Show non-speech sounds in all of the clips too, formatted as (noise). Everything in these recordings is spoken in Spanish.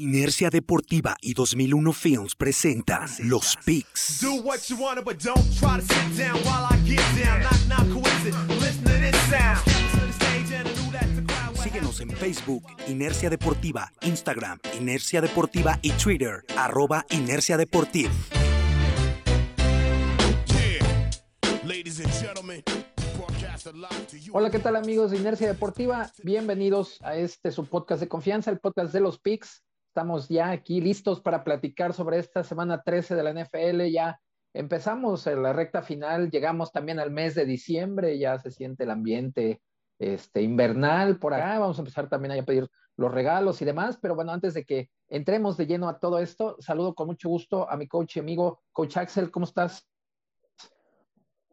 Inercia Deportiva y 2001 Films presentan Los Picks. Síguenos en Facebook, Inercia Deportiva, Instagram, Inercia Deportiva y Twitter, arroba Inercia Deportiva. Hola, ¿qué tal amigos de Inercia Deportiva? Bienvenidos a este su podcast de confianza, el podcast de los Picks. Estamos ya aquí listos para platicar sobre esta semana 13 de la NFL. Ya empezamos en la recta final, llegamos también al mes de diciembre, ya se siente el ambiente este, invernal por acá. Vamos a empezar también a pedir los regalos y demás. Pero bueno, antes de que entremos de lleno a todo esto, saludo con mucho gusto a mi coach y amigo, Coach Axel. ¿Cómo estás?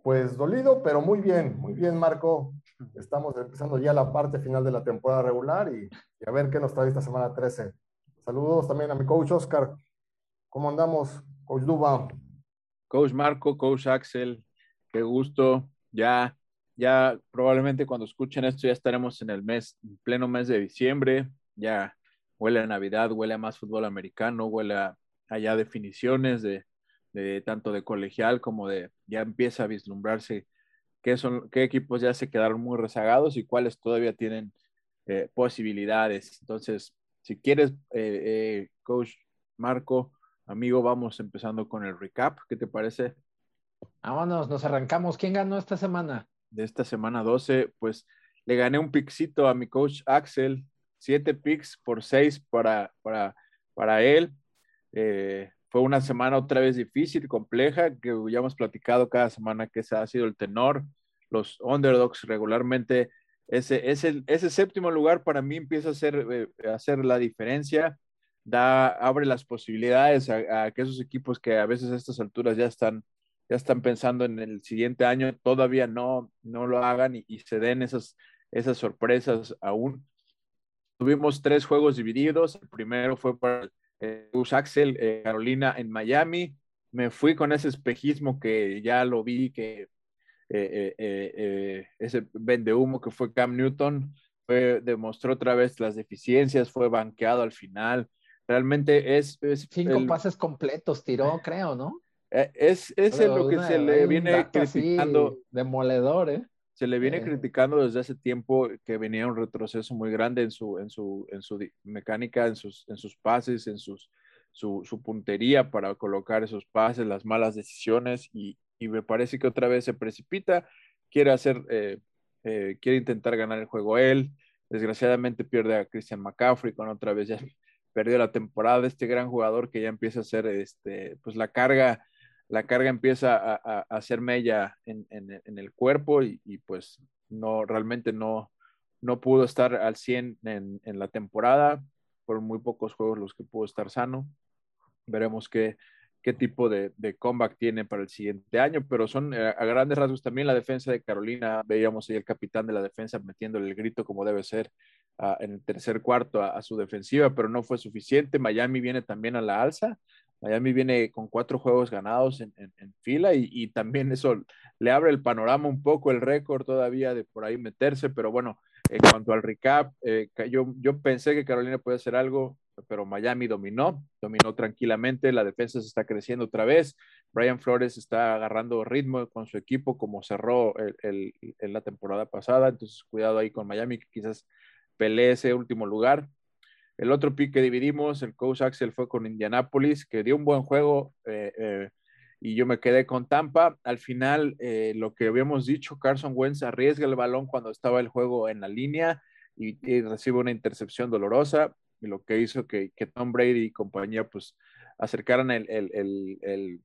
Pues dolido, pero muy bien, muy bien, Marco. Estamos empezando ya la parte final de la temporada regular y, y a ver qué nos trae esta semana 13. Saludos también a mi coach Oscar. ¿Cómo andamos, coach Duba? Coach Marco, coach Axel, qué gusto. Ya, ya probablemente cuando escuchen esto ya estaremos en el mes, en pleno mes de diciembre. Ya huele a Navidad, huele a más fútbol americano, huele a allá definiciones de, tanto de colegial como de ya empieza a vislumbrarse qué son, qué equipos ya se quedaron muy rezagados y cuáles todavía tienen eh, posibilidades. Entonces, si quieres, eh, eh, coach Marco, amigo, vamos empezando con el recap. ¿Qué te parece? Vámonos, nos arrancamos. ¿Quién ganó esta semana? De esta semana 12, pues le gané un pixito a mi coach Axel, siete picks por seis para, para, para él. Eh, fue una semana otra vez difícil, compleja, que ya hemos platicado cada semana que ese ha sido el tenor. Los underdogs regularmente ese, ese, ese séptimo lugar para mí empieza a hacer, eh, a hacer la diferencia, da, abre las posibilidades a, a, que esos equipos que a veces a estas alturas ya están, ya están pensando en el siguiente año, todavía no, no lo hagan y, y se den esas, esas sorpresas aún. Tuvimos tres juegos divididos, el primero fue para eh, Axel, eh, Carolina en Miami, me fui con ese espejismo que ya lo vi, que eh, eh, eh, ese vende humo que fue Cam Newton, fue, demostró otra vez las deficiencias, fue banqueado al final. Realmente es. es Cinco el, pases completos tiró, creo, ¿no? Es, es lo que una, se le viene criticando. Demoledor, ¿eh? Se le viene criticando desde hace tiempo que venía un retroceso muy grande en su, en su, en su mecánica, en sus, en sus pases, en sus, su, su puntería para colocar esos pases, las malas decisiones y, y me parece que otra vez se precipita, quiere hacer, eh, eh, quiere intentar ganar el juego él, desgraciadamente pierde a Christian McCaffrey con otra vez ya (laughs) perdió la temporada, este gran jugador que ya empieza a hacer, este, pues la carga, la carga empieza a, a, hacer mella en, en, el cuerpo y, y, pues no, realmente no, no pudo estar al 100 en, en la temporada, fueron muy pocos juegos los que pudo estar sano, veremos qué, qué tipo de, de, comeback tiene para el siguiente año, pero son eh, a grandes rasgos también la defensa de Carolina, veíamos ahí el capitán de la defensa metiéndole el grito como debe ser uh, en el tercer cuarto a, su defensiva, pero no fue suficiente. Miami viene también a la alza, Miami viene con cuatro juegos ganados en, fila y, también eso le abre el panorama un poco, el récord todavía de por ahí meterse, pero bueno, en cuanto al recap, eh, yo, yo pensé que Carolina puede hacer algo, pero Miami dominó, dominó tranquilamente, la defensa se está creciendo otra vez, Brian Flores está agarrando ritmo con su equipo como cerró el, la temporada pasada, entonces cuidado ahí con Miami que quizás pelee ese último lugar. El otro pick que dividimos, el coach Axel fue con Indianapolis, que dio un buen juego eh, eh, y yo me quedé con Tampa. Al final, eh, lo que habíamos dicho, Carson Wentz arriesga el balón cuando estaba el juego en la línea y, recibe una intercepción dolorosa lo que hizo que, que Tom Brady y compañía pues acercaran el, el, el,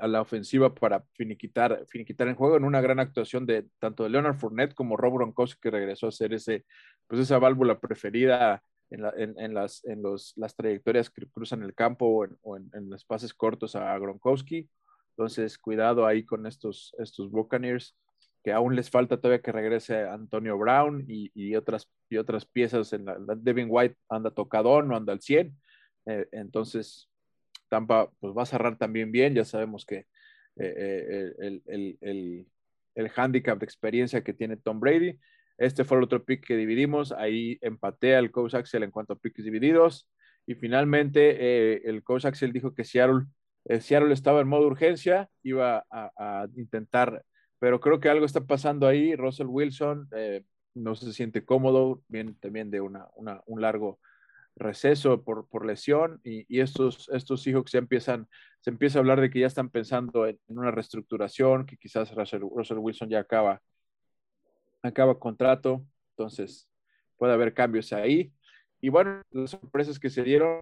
a la ofensiva para finiquitar, finiquitar el juego en una gran actuación de tanto de Leonard Fournette como Rob Gronkowski que regresó a ser ese, pues esa válvula preferida en, la, en, en, las, en los, las trayectorias que cruzan el campo o en, o en, los pases cortos a Gronkowski. Entonces, cuidado ahí con estos, estos Buccaneers que aún les falta todavía que regrese Antonio Brown y, otras, y otras piezas. En la, Devin White anda tocadón, no anda al 100. Eh, entonces, Tampa pues va a cerrar también bien. Ya sabemos que eh, el, el, el, el, handicap de experiencia que tiene Tom Brady. Este fue el otro pick que dividimos. Ahí empaté al coach Axel en cuanto a picks divididos. y finalmente eh, el coach Axel dijo que Seattle, eh, Seattle estaba en modo urgencia, iba a, intentar, pero creo que algo está pasando ahí. Russell Wilson eh, no se siente cómodo, viene también de una, un largo receso por, lesión y, estos, estos hijos ya empiezan, se empieza a hablar de que ya están pensando en, una reestructuración, que quizás Russell, Wilson ya acaba, acaba contrato, entonces puede haber cambios ahí. Y bueno, las sorpresas que se dieron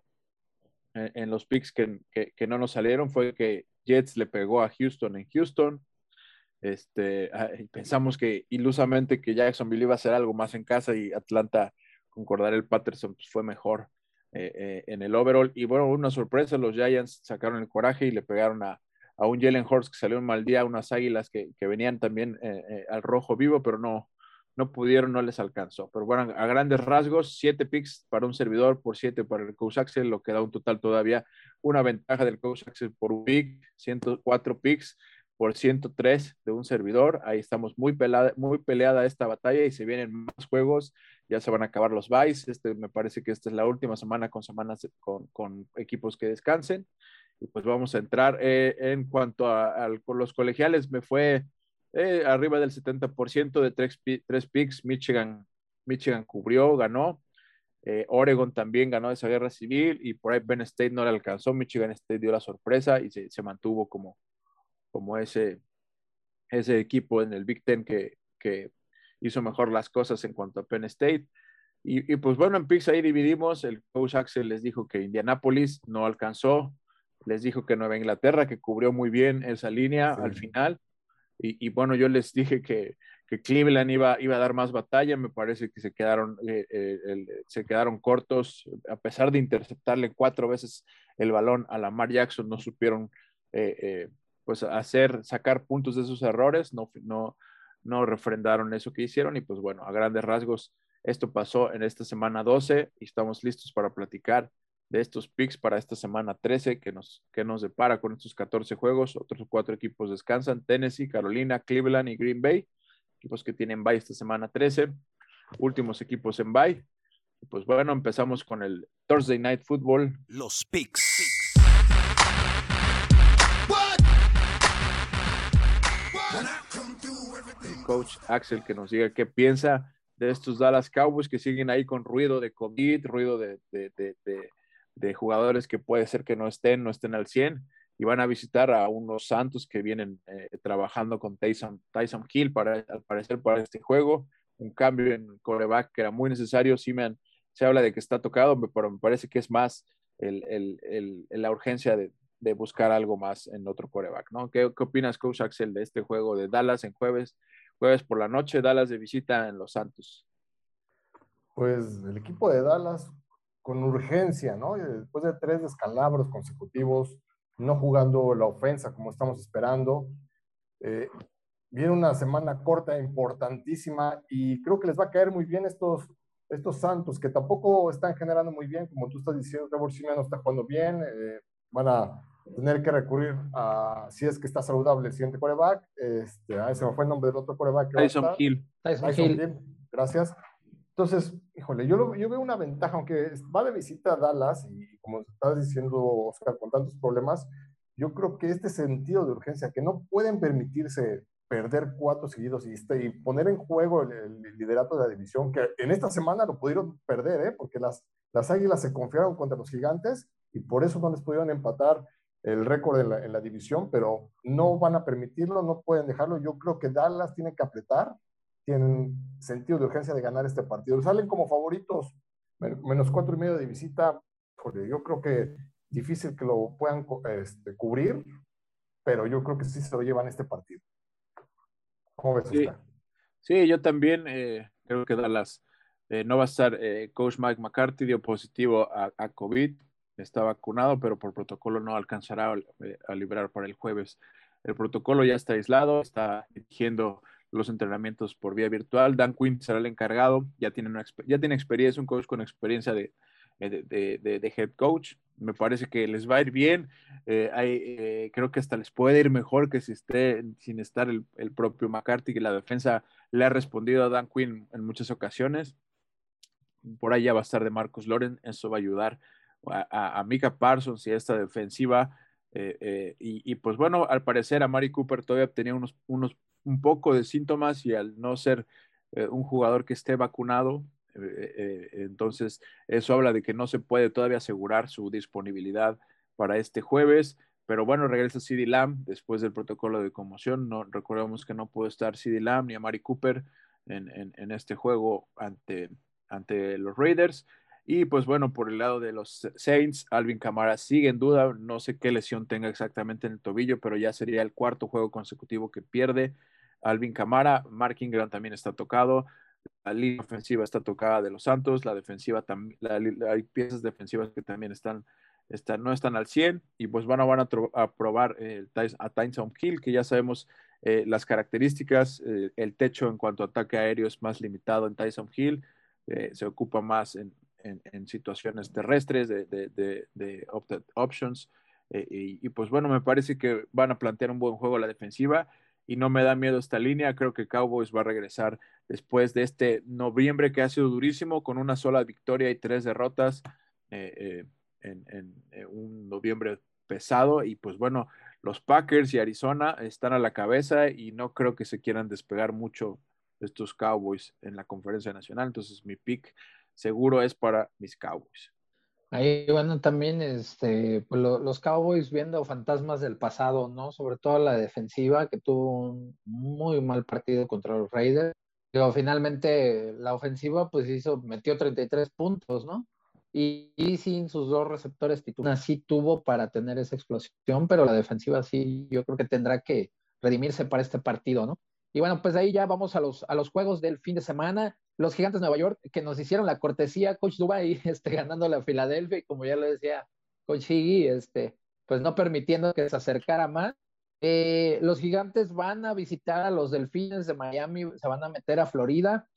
en, los picks que, que, no nos salieron fue que Jets le pegó a Houston en Houston. Este, pensamos que ilusamente que Jacksonville iba a hacer algo más en casa y Atlanta concordar el Patterson pues, fue mejor eh, eh, en el overall. Y bueno, una sorpresa, los Giants sacaron el coraje y le pegaron a, a un Jalen Hurts que salió un mal día, unas águilas que, que venían también eh, al rojo vivo, pero no, no pudieron, no les alcanzó. Pero bueno, a grandes rasgos, siete picks para un servidor por siete para el coach Axel, lo que da un total todavía una ventaja del coach Axel por un pick, 104 picks por 103 de un servidor. Ahí estamos muy peleada, muy peleada esta batalla y se vienen más juegos. Ya se van a acabar los buys. Este, me parece que esta es la última semana con semanas con, con equipos que descansen. Y pues vamos a entrar eh, en cuanto a, los colegiales. Me fue eh, arriba del 70% de tres, tres picks. Michigan, Michigan cubrió, ganó. Eh, Oregon también ganó esa guerra civil y por ahí Penn State no le alcanzó. Michigan State dio la sorpresa y se, se mantuvo como, como ese, ese equipo en el Big Ten que, que hizo mejor las cosas en cuanto a Penn State. Y, y, pues bueno, en picks ahí dividimos. El coach Axel les dijo que Indianapolis no alcanzó. Les dijo que Nueva Inglaterra, que cubrió muy bien esa línea al final. Y, bueno, yo les dije que, que, Cleveland iba, iba a dar más batalla, me parece que se quedaron, eh, eh, se quedaron cortos, a pesar de interceptarle cuatro veces el balón a Lamar Jackson, no supieron eh, pues hacer, sacar puntos de sus errores, no, no, no refrendaron eso que hicieron y pues bueno, a grandes rasgos, esto pasó en esta semana 12 y estamos listos para platicar de estos picks para esta semana 13 que nos, que nos depara con estos 14 juegos. Otros cuatro equipos descansan, Tennessee, Carolina, Cleveland y Green Bay, equipos que tienen bye esta semana 13, últimos equipos en bye. Pues bueno, empezamos con el Thursday Night Football. Los picks. Coach Axel que nos diga qué piensa de estos Dallas Cowboys que siguen ahí con ruido de COVID, ruido de, de, jugadores que puede ser que no estén, no estén al 100 y van a visitar a unos Santos que vienen eh, trabajando con Tyson, Tyson Hill para, al parecer para este juego, un cambio en coreback que era muy necesario, sí me se habla de que está tocado, pero me parece que es más el, el, el, la urgencia de, de, buscar algo más en otro coreback, ¿no? ¿Qué, ¿Qué, opinas, Coach Axel, de este juego de Dallas en jueves, jueves por la noche, Dallas de visita en Los Santos? Pues el equipo de Dallas con urgencia, ¿no? después de tres descalabros consecutivos, no jugando la ofensa como estamos esperando. Eh, viene una semana corta, importantísima, y creo que les va a caer muy bien estos, estos Santos, que tampoco están generando muy bien, como tú estás diciendo, Trevor Simeon no está jugando bien, eh, van a tener que recurrir a, si es que está saludable, el siguiente coreback, este, ahí se me fue el nombre del otro coreback. Tyson Hill. Tyson, Hill. Gracias. Entonces, híjole, yo, yo veo una ventaja, aunque va de visita a Dallas y como estabas diciendo, Oscar, con tantos problemas, yo creo que este sentido de urgencia, que no pueden permitirse perder cuatro seguidos y, este, y poner en juego el, liderato de la división, que en esta semana lo pudieron perder, ¿eh? porque las, las Águilas se confiaron contra los Gigantes y por eso no les pudieron empatar el récord en la, en la división, pero no van a permitirlo, no pueden dejarlo. Yo creo que Dallas tiene que apretar tienen sentido de urgencia de ganar este partido. Salen como favoritos, menos cuatro y medio de visita. Porque yo creo que difícil que lo puedan este, cubrir, pero yo creo que sí se lo llevan este partido. ¿Cómo ves sí. Sí, yo también eh, creo que Dallas eh, no va a estar. Eh, Coach Mike McCarthy dio positivo a, a, COVID, está vacunado, pero por protocolo no alcanzará a, a librar para el jueves. El protocolo ya está aislado, está dirigiendo los entrenamientos por vía virtual. Dan Quinn será el encargado, ya tiene, una, ya tiene experiencia, un coach con experiencia de, de, de, head coach. Me parece que les va a ir bien. Eh, eh, creo que hasta les puede ir mejor que si esté sin estar el, el, propio McCarthy, que la defensa le ha respondido a Dan Quinn en muchas ocasiones. Por ahí ya va a estar de Marcus Loren, eso va a ayudar a, Mika Parsons y esta defensiva. Eh, eh, y, pues bueno, al parecer a Mari Cooper todavía tenía unos, unos un poco de síntomas y al no ser eh, un jugador que esté vacunado, entonces eso habla de que no se puede todavía asegurar su disponibilidad para este jueves. Pero bueno, regresa CD Lamb después del protocolo de conmoción. No, recordemos que no pudo estar CD Lamb ni a Mari Cooper en, en, en este juego ante, ante los Raiders. Y pues bueno, por el lado de los Saints, Alvin Camara sigue en duda. No sé qué lesión tenga exactamente en el tobillo, pero ya sería el cuarto juego consecutivo que pierde. Alvin Camara, Mark Ingram también está tocado. La línea ofensiva está tocada de los Santos. La defensiva también, hay piezas defensivas que también están, están, no están al 100. Y pues van a, van a, probar el, a Tyson Hill, que ya sabemos eh, las características. Eh, el techo en cuanto a ataque aéreo es más limitado en Tyson Hill. Eh, se ocupa más en, en, situaciones terrestres, de, de, de, options. Eh, y, pues bueno, me parece que van a plantear un buen juego a la defensiva y no me da miedo esta línea. Creo que Cowboys va a regresar después de este noviembre que ha sido durísimo, con una sola victoria y tres derrotas eh, eh, en, un noviembre pesado. Y pues bueno, los Packers y Arizona están a la cabeza y no creo que se quieran despegar mucho estos Cowboys en la conferencia nacional. Entonces mi pick seguro es para mis Cowboys. Ahí bueno también este, pues, los Cowboys viendo fantasmas del pasado, ¿no? Sobre todo la defensiva que tuvo un muy mal partido contra los Raiders. Pero finalmente la ofensiva pues hizo, metió 33 puntos, ¿no? Y, y, sin sus dos receptores titulares sí tuvo para tener esa explosión, pero la defensiva sí yo creo que tendrá que redimirse para este partido, ¿no? Y bueno, pues ahí ya vamos a los, a los juegos del fin de semana. Los Gigantes de Nueva York, que nos hicieron la cortesía, Coach Dubai, (laughs) este, ganando la Filadelfia, y como ya lo decía Coach Higgy, este, pues no permitiendo que se acercara más. Eh, los Gigantes van a visitar a los Delfines de Miami, se van a meter a Florida.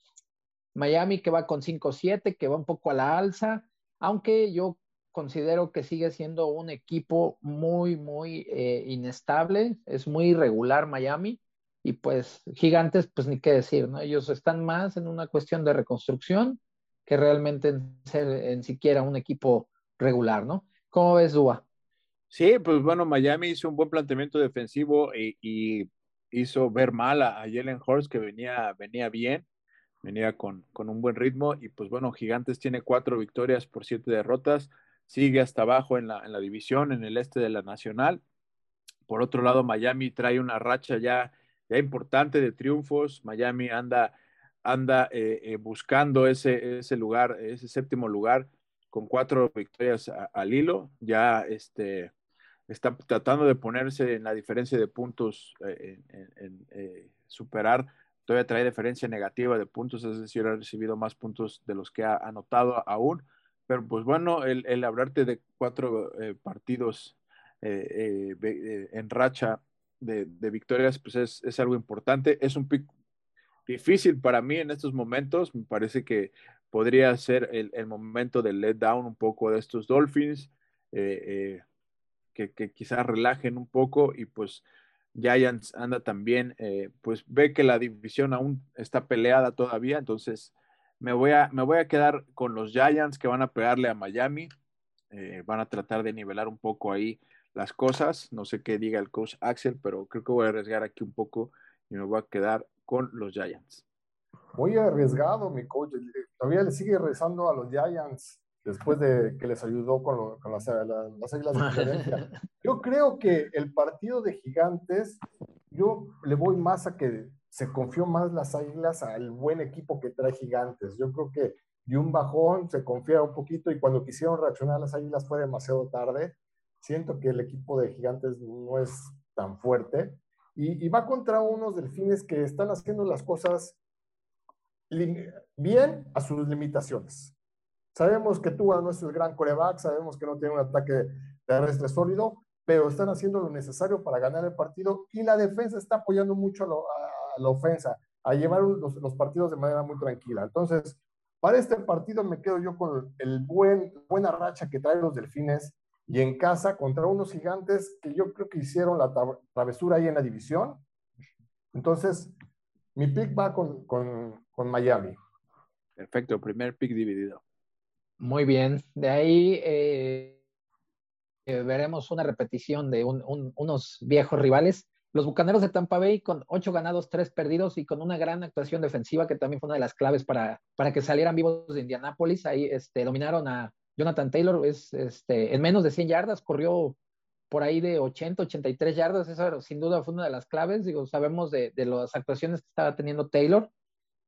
Miami que va con 5-7, que va un poco a la alza, aunque yo considero que sigue siendo un equipo muy, muy eh, inestable, es muy irregular Miami y pues gigantes, pues ni qué decir, ¿no? Ellos están más en una cuestión de reconstrucción que realmente en ser en siquiera un equipo regular, ¿no? ¿Cómo ves, Dúa? Sí, pues bueno, Miami hizo un buen planteamiento defensivo y, hizo ver mal a, Jalen Hurst, que venía, venía bien, venía con, con, un buen ritmo, y pues bueno, Gigantes tiene cuatro victorias por siete derrotas, sigue hasta abajo en la, en la división, en el este de la Nacional. Por otro lado, Miami trae una racha ya ya importante de triunfos. Miami anda, anda eh, eh, buscando ese, ese lugar, ese séptimo lugar con cuatro victorias al hilo. Ya este, está tratando de ponerse en la diferencia de puntos, eh, en, superar. Todavía trae diferencia negativa de puntos, es decir, ha recibido más puntos de los que ha anotado aún. Pero pues bueno, el, el hablarte de cuatro partidos en racha de, victorias, pues es, algo importante. Es un pick difícil para mí en estos momentos. Me parece que podría ser el, momento del let down un poco de estos Dolphins, eh, eh, que, quizás relajen un poco y pues Giants anda también, eh, pues ve que la división aún está peleada todavía, entonces me voy a, me voy a quedar con los Giants que van a pegarle a Miami, van a tratar de nivelar un poco ahí las cosas. No sé qué diga el coach Axel, pero creo que voy a arriesgar aquí un poco y me voy a quedar con los Giants. Muy arriesgado, mi coach. Todavía le sigue rezando a los Giants después de que les ayudó con, las, las, Águilas de Filadelfia. (laughs) Yo creo que el partido de Gigantes, yo le voy más a que se confió más las Águilas al buen equipo que trae Gigantes. Yo creo que dio un bajón, se confía un poquito y cuando quisieron reaccionar las Águilas fue demasiado tarde. Siento que el equipo de Gigantes no es tan fuerte y, va contra unos delfines que están haciendo las cosas bien a sus limitaciones. Sabemos que Tua no es el gran coreback, sabemos que no tiene un ataque terrestre sólido, pero están haciendo lo necesario para ganar el partido y la defensa está apoyando mucho a, la ofensa, a llevar los, partidos de manera muy tranquila. Entonces, para este partido me quedo yo con el buen, buena racha que traen los delfines y en casa contra unos gigantes que yo creo que hicieron la travesura ahí en la división. Entonces, mi pick va con, con, con Miami. Perfecto, primer pick dividido. Muy bien. De ahí eh, eh, veremos una repetición de unos viejos rivales. Los Bucaneros de Tampa Bay con ocho ganados, tres perdidos y con una gran actuación defensiva que también fue una de las claves para, para que salieran vivos de Indianápolis. Ahí este, dominaron a Jonathan Taylor es, este, en menos de 100 yardas, corrió por ahí de 80, 83 yardas. Eso sin duda fue una de las claves. Digo, sabemos de, de las actuaciones que estaba teniendo Taylor.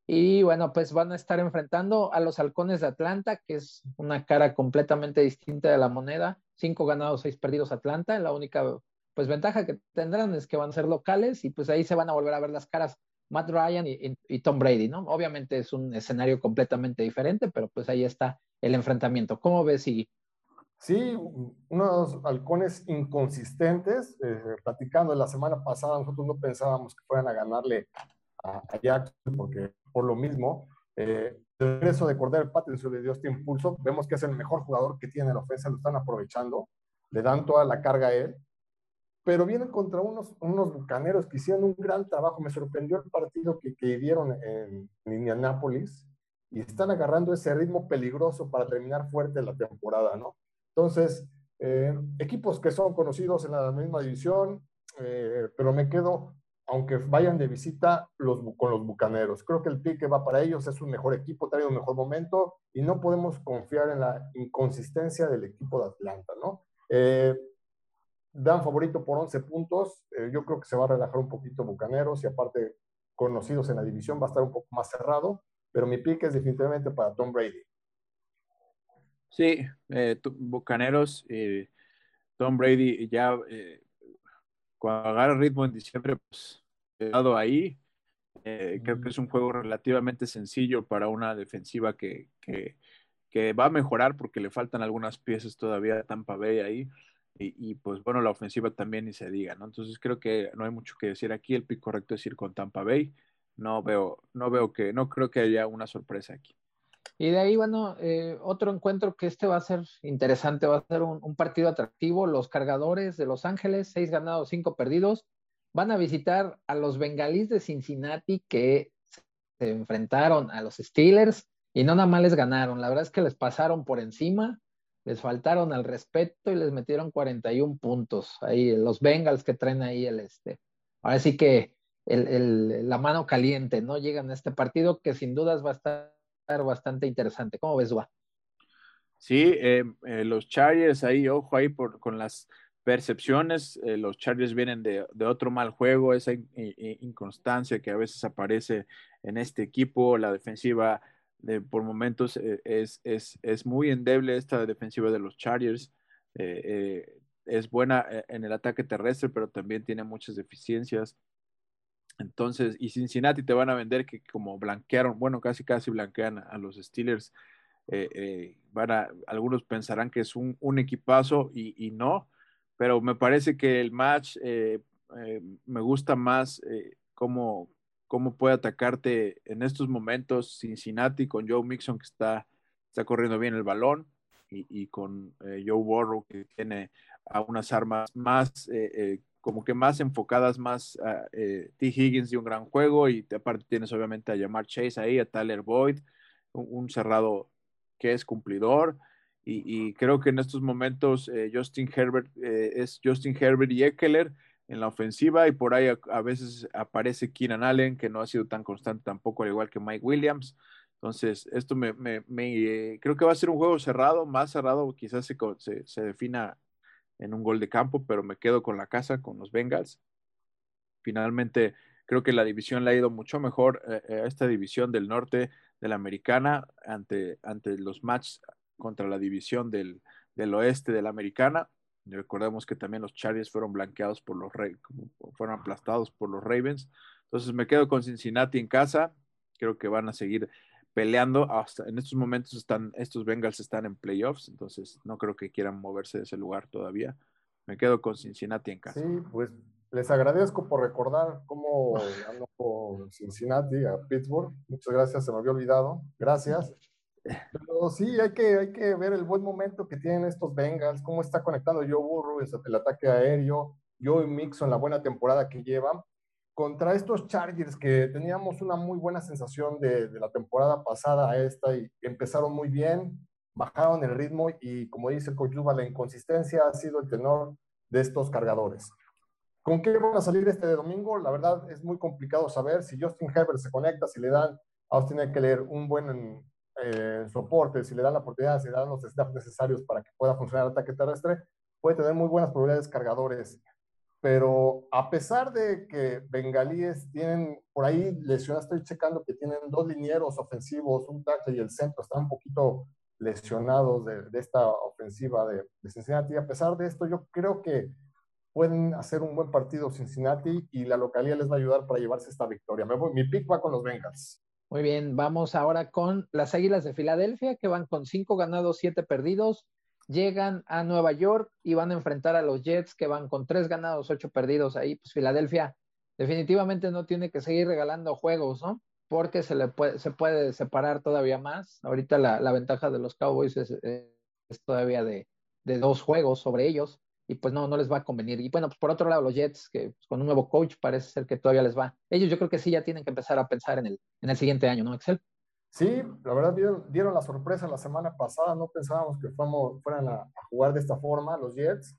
Y bueno, pues van a estar enfrentando a los halcones de Atlanta, que es una cara completamente distinta de la moneda. Cinco ganados, seis perdidos Atlanta. La única pues ventaja que tendrán es que van a ser locales y pues ahí se van a volver a ver las caras Matt Ryan y, Tom Brady, ¿no? Obviamente es un escenario completamente diferente, pero pues ahí está el enfrentamiento. ¿Cómo ves, y Sí, unos halcones inconsistentes. Eh, platicando la semana pasada, nosotros no pensábamos que fueran a ganarle a, Jackson, porque por lo mismo, eh, el regreso de Cordero Pattinson le dio este impulso. Vemos que es el mejor jugador que tiene la ofensa, lo están aprovechando, le dan toda la carga a él. Pero vienen contra unos, unos bucaneros que hicieron un gran trabajo. Me sorprendió el partido que, que dieron en, en Indianápolis y están agarrando ese ritmo peligroso para terminar fuerte la temporada, ¿no? Entonces, eh, equipos que son conocidos en la misma división, eh, pero me quedo, aunque vayan de visita los, con los Bucaneros. Creo que el pique va para ellos, es un mejor equipo, trae un mejor momento y no podemos confiar en la inconsistencia del equipo de Atlanta, ¿no? Eh, dan favorito por 11 puntos, yo creo que se va a relajar un poquito Bucaneros y aparte conocidos en la división va a estar un poco más cerrado, pero mi pique es definitivamente para Tom Brady. Sí, eh, Bucaneros, eh, Tom Brady ya eh, cuando agarra ritmo en diciembre, pues dado ahí, eh, creo que es un juego relativamente sencillo para una defensiva que, que, que, va a mejorar porque le faltan algunas piezas todavía a Tampa Bay ahí. Y, pues bueno, la ofensiva también ni se diga, ¿no? Entonces creo que no hay mucho que decir aquí. El pick correcto es ir con Tampa Bay. No veo, no veo que, no creo que haya una sorpresa aquí. Y de ahí, bueno, eh, otro encuentro que este va a ser interesante, va a ser un, partido atractivo. Los cargadores de Los Ángeles, seis ganados, cinco perdidos, van a visitar a los bengalíes de Cincinnati que se enfrentaron a los Steelers y no nada más les ganaron. La verdad es que les pasaron por encima, les faltaron al respeto y les metieron 41 puntos. Ahí los Bengals que traen ahí el este. Ahora sí que el, la mano caliente, ¿no? Llegan a este partido que sin dudas va a estar bastante interesante. ¿Cómo ves, Dua? Sí, eh, eh, los Chargers ahí, ojo ahí por, con las percepciones, eh, los Chargers vienen de, otro mal juego, esa inconstancia que a veces aparece en este equipo, la defensiva por momentos es, es, es, muy endeble esta defensiva de los Chargers, es buena en el ataque terrestre, pero también tiene muchas deficiencias. Entonces, y Cincinnati te van a vender que como blanquearon, bueno, casi casi blanquean a, los Steelers, eh, eh, van a, algunos pensarán que es un, equipazo y, no, pero me parece que el match eh, me gusta más cómo, cómo puede atacarte en estos momentos Cincinnati con Joe Mixon que está, está corriendo bien el balón y, y con Joe Burrow que tiene a unas armas más como que más enfocadas más a eh, T. Higgins de un gran juego y aparte tienes obviamente a Jamar Chase ahí, a Tyler Boyd, un, cerrado que es cumplidor y, creo que en estos momentos eh, Justin Herbert eh, es Justin Herbert y Eckler en la ofensiva y por ahí a, veces aparece Keenan Allen que no ha sido tan constante tampoco al igual que Mike Williams. Entonces, esto me, me, creo que va a ser un juego cerrado, más cerrado, quizás se, se, se defina en un gol de campo, pero me quedo con la casa, con los Bengals. Finalmente, creo que la división le ha ido mucho mejor eh, eh, a esta división del norte de la americana ante, ante los matches contra la división del, del oeste de la americana. Recordemos que también los Chargers fueron blanqueados por los fueron aplastados por los Ravens. Entonces me quedo con Cincinnati en casa. Creo que van a seguir peleando. Hasta en estos momentos están, estos Bengals están en playoffs, entonces no creo que quieran moverse de ese lugar todavía. Me quedo con Cincinnati en casa. Sí, pues les agradezco por recordar cómo (laughs) ganó con Cincinnati a Pittsburgh. Muchas gracias, se me había olvidado. Gracias. Pero sí, hay que, hay que ver el buen momento que tienen estos Bengals, cómo está conectando Joe Burrow, el ataque aéreo, Joe Mixon, la buena temporada que llevan contra estos Chargers que teníamos una muy buena sensación de, la temporada pasada a esta y empezaron muy bien, bajaron el ritmo y como dice el Duba, la inconsistencia ha sido el tenor de estos cargadores. ¿Con qué van a salir este de domingo? La verdad es muy complicado saber si Justin Herbert se conecta, si le dan a Austin Eckler un buen eh, soporte, si le dan la oportunidad, si le dan los snaps necesarios para que pueda funcionar el ataque terrestre, puede tener muy buenas probabilidades cargadores. Pero a pesar de que bengalíes tienen, por ahí lesionados, estoy checando que tienen dos linieros ofensivos, un tackle y el centro están un poquito lesionados de, esta ofensiva de, de, Cincinnati. A pesar de esto, yo creo que pueden hacer un buen partido Cincinnati y la localidad les va a ayudar para llevarse esta victoria. mi pick va con los Bengals. Muy bien, vamos ahora con las Águilas de Filadelfia, que van con cinco ganados, siete perdidos. Llegan a Nueva York y van a enfrentar a los Jets, que van con tres ganados, ocho perdidos. Ahí, pues Filadelfia definitivamente no tiene que seguir regalando juegos, ¿no? Porque se le puede, se puede separar todavía más. Ahorita la, ventaja de los Cowboys es, todavía de, de dos juegos sobre ellos y pues no, no les va a convenir. Y bueno, pues por otro lado, los Jets, que pues, con un nuevo coach parece ser que todavía les va. Ellos yo creo que sí ya tienen que empezar a pensar en el, en el siguiente año, ¿no, Excel? Sí, la verdad dieron, la sorpresa la semana pasada, no pensábamos que fuéramos, fueran a, jugar de esta forma los Jets.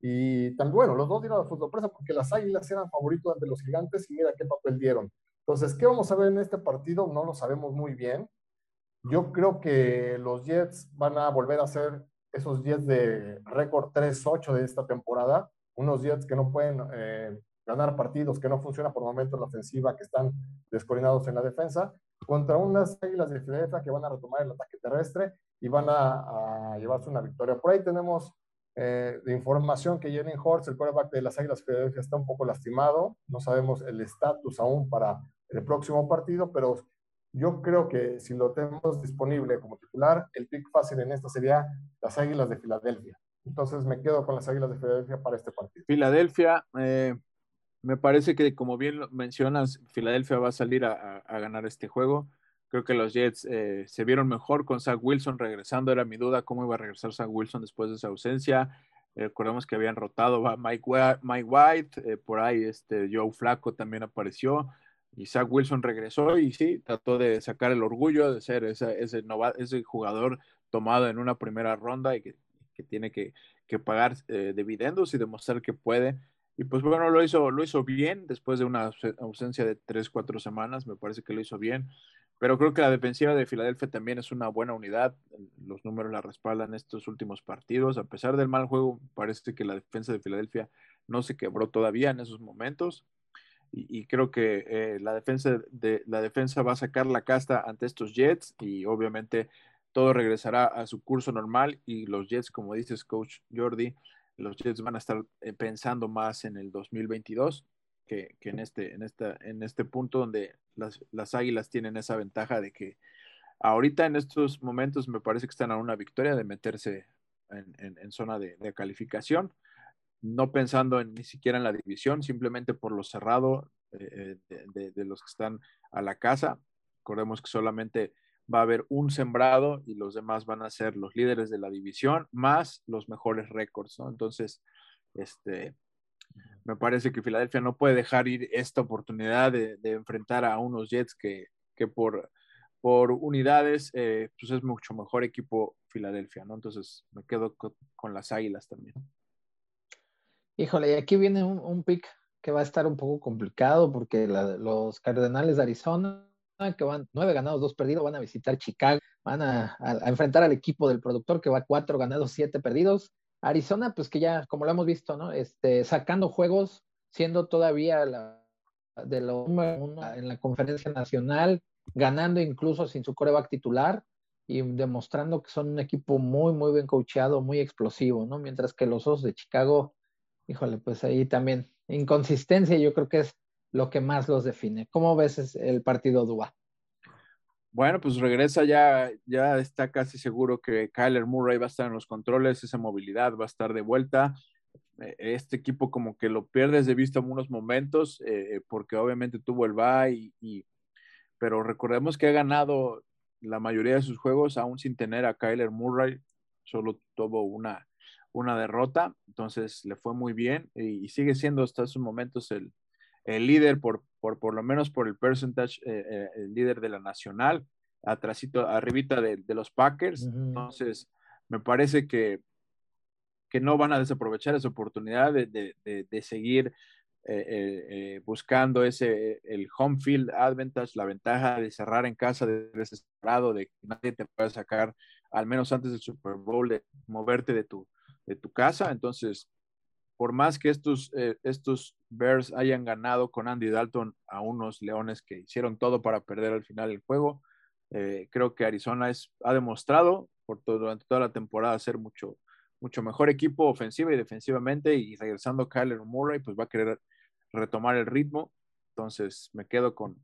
Y también, bueno, los dos dieron la sorpresa porque las Águilas eran favoritos ante los Gigantes y mira qué papel dieron. Entonces, ¿qué vamos a ver en este partido? No lo sabemos muy bien. Yo creo que los Jets van a volver a ser esos Jets de récord 3-8 de esta temporada, unos Jets que no pueden eh, ganar partidos, que no funciona por momentos la ofensiva, que están descoordinados en la defensa, contra unas Águilas de Filadelfia que van a retomar el ataque terrestre y van a, llevarse una victoria. Por ahí tenemos eh, de información que Jalen Hortz, el quarterback de las Águilas de Filadelfia, está un poco lastimado. No sabemos el estatus aún para el próximo partido, pero yo creo que si lo tenemos disponible como titular, el pick fácil en esta sería las Águilas de Filadelfia. Entonces me quedo con las Águilas de Filadelfia para este partido. Filadelfia, eh, me parece que como bien mencionas, Filadelfia va a salir a, ganar este juego. Creo que los Jets eh, se vieron mejor con Zach Wilson regresando. Era mi duda cómo iba a regresar Zach Wilson después de esa ausencia. Eh, recordemos que habían rotado a Mike, White, por ahí este Joe Flaco también apareció. Isaac Wilson regresó y sí, trató de sacar el orgullo de ser ese, ese, jugador tomado en una primera ronda y que, tiene que, pagar eh, dividendos y demostrar que puede. Y pues bueno, lo hizo, lo hizo bien después de una ausencia de tres, cuatro semanas, me parece que lo hizo bien. Pero creo que la defensiva de Filadelfia también es una buena unidad. Los números la respaldan estos últimos partidos. A pesar del mal juego, parece que la defensa de Filadelfia no se quebró todavía en esos momentos y, creo que eh, la, defensa de, la defensa va a sacar la casta ante estos Jets y obviamente todo regresará a su curso normal y los Jets, como dices, coach Jordi, los Jets van a estar eh, pensando más en el 2022 que, que en, este, en, esta, en este punto donde las, las, Águilas tienen esa ventaja de que ahorita en estos momentos me parece que están a una victoria de meterse en, en, zona de, de calificación no pensando en, ni siquiera en la división, simplemente por lo cerrado eh, de, los que están a la casa. Recordemos que solamente va a haber un sembrado y los demás van a ser los líderes de la división más los mejores récords, ¿no? Entonces, este, me parece que Filadelfia no puede dejar ir esta oportunidad de, enfrentar a unos Jets que, por, por unidades, eh, pues es mucho mejor equipo Filadelfia, ¿no? Entonces, me quedo con las Águilas también. Híjole, y aquí viene un, pick que va a estar un poco complicado porque los Cardenales de Arizona, que van nueve ganados, dos perdidos, van a visitar Chicago, van a, enfrentar al equipo del productor que va cuatro ganados, siete perdidos. Arizona, pues que ya, como lo hemos visto, ¿no? Este, sacando juegos, siendo todavía la, de lo en la conferencia nacional, ganando incluso sin su coreback titular y demostrando que son un equipo muy, muy bien coacheado, muy explosivo, ¿no? Mientras que los Osos de Chicago híjole, pues ahí también inconsistencia yo creo que es lo que más los define. ¿Cómo ves el partido Dua? Bueno, pues regresa ya, ya está casi seguro que Kyler Murray va a estar en los controles, esa movilidad va a estar de vuelta. E, este equipo como que lo pierdes de vista en unos momentos, eh, porque obviamente tuvo el bye, y, pero recordemos que ha ganado la mayoría de sus juegos aún sin tener a Kyler Murray, solo tuvo una, una derrota, entonces le fue muy bien y, sigue siendo hasta esos momentos el, líder por, por, por lo menos por el percentage, eh, eh, el líder de la nacional. atrásito, arribita de, los Packers. Entonces, me parece que, que no van a desaprovechar esa oportunidad de, seguir eh, eh, eh, buscando ese, el home field advantage, la ventaja de cerrar en casa de desesperado, de que nadie te pueda sacar, al menos antes del Super Bowl, de moverte de tu, tu casa. Entonces, por más que estos, estos Bears hayan ganado con Andy Dalton a unos Leones que hicieron todo para perder al final el juego, creo que Arizona es, ha demostrado por todo, durante toda la temporada ser mucho, mucho mejor equipo ofensiva y defensivamente y regresando Kyler Murray, pues va a querer retomar el ritmo. Entonces me quedo con,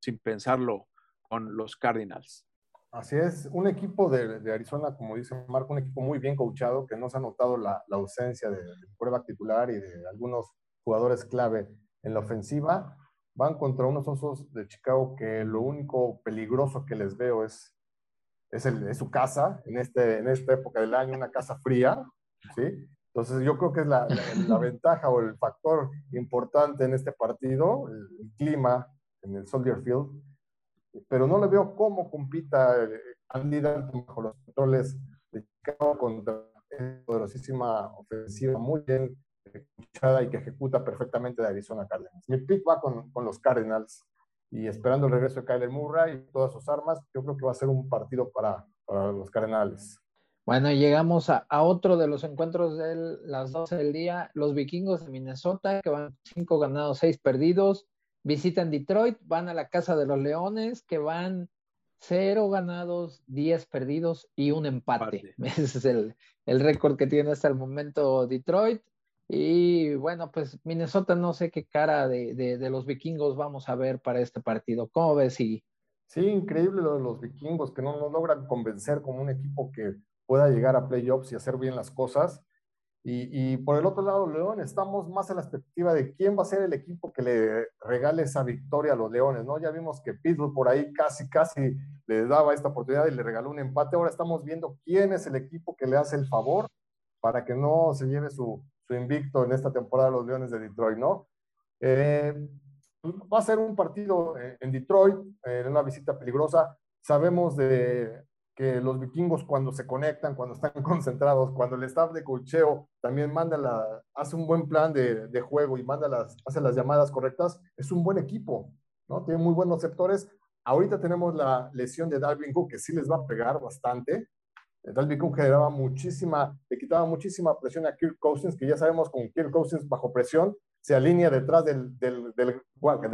sin pensarlo, con los Cardinals. Así es, un equipo de, Arizona, como dice Marco, un equipo muy bien coachado, que no se ha notado la, ausencia de, prueba titular y de algunos jugadores clave en la ofensiva. Van contra unos osos de Chicago que lo único peligroso que les veo es, es, su casa en, este, en esta época del año, una casa fría, ¿sí? Entonces yo creo que es la, ventaja o el factor importante en este partido, el, clima en el Soldier Field, pero no le veo cómo compita Andy Dalton bajo los controles de Chicago contra una poderosísima ofensiva muy bien escuchada y que ejecuta perfectamente de Arizona Cardinals. Mi pick va con, con los Cardinals y esperando el regreso de Kyler Murray y todas sus armas, yo creo que va a ser un partido para, para los Cardenales. Bueno, llegamos a, otro de los encuentros de las 12 del día. Los vikingos de Minnesota, que van 5 ganados, 6 perdidos, visitan Detroit, van a la casa de los Leones, que van 0 ganados, 10 perdidos y un empate. (laughs) Ese es el, récord que tiene hasta el momento Detroit. Y bueno, pues Minnesota no sé qué cara de, los vikingos vamos a ver para este partido. ¿Cómo ves? Sí, increíble lo de los vikingos, que no nos logran convencer como un equipo que pueda llegar a playoffs y hacer bien las cosas. Y, por el otro lado, León, estamos más a la expectativa de quién va a ser el equipo que le regale esa victoria a los Leones, ¿no? Ya vimos que Pittsburgh por ahí casi, casi le daba esta oportunidad y le regaló un empate. Ahora estamos viendo quién es el equipo que le hace el favor para que no se lleve su, invicto en esta temporada los Leones de Detroit, ¿no? Eh, va a ser un partido eh, en Detroit, en una visita peligrosa. Sabemos de que los vikingos cuando se conectan, cuando están (laughs) concentrados, cuando el staff de cocheo también manda la, hace un buen plan de, de, juego y manda las, hace las llamadas correctas, es un buen equipo, ¿no? Tiene muy buenos sectores. Ahorita tenemos la lesión de Dalvin Cook, que sí les va a pegar bastante. Dalvin Cook generaba muchísima, le quitaba muchísima presión a Kirk Cousins, que ya sabemos con Kirk Cousins bajo presión, se alinea detrás del, del, del, del, guardia,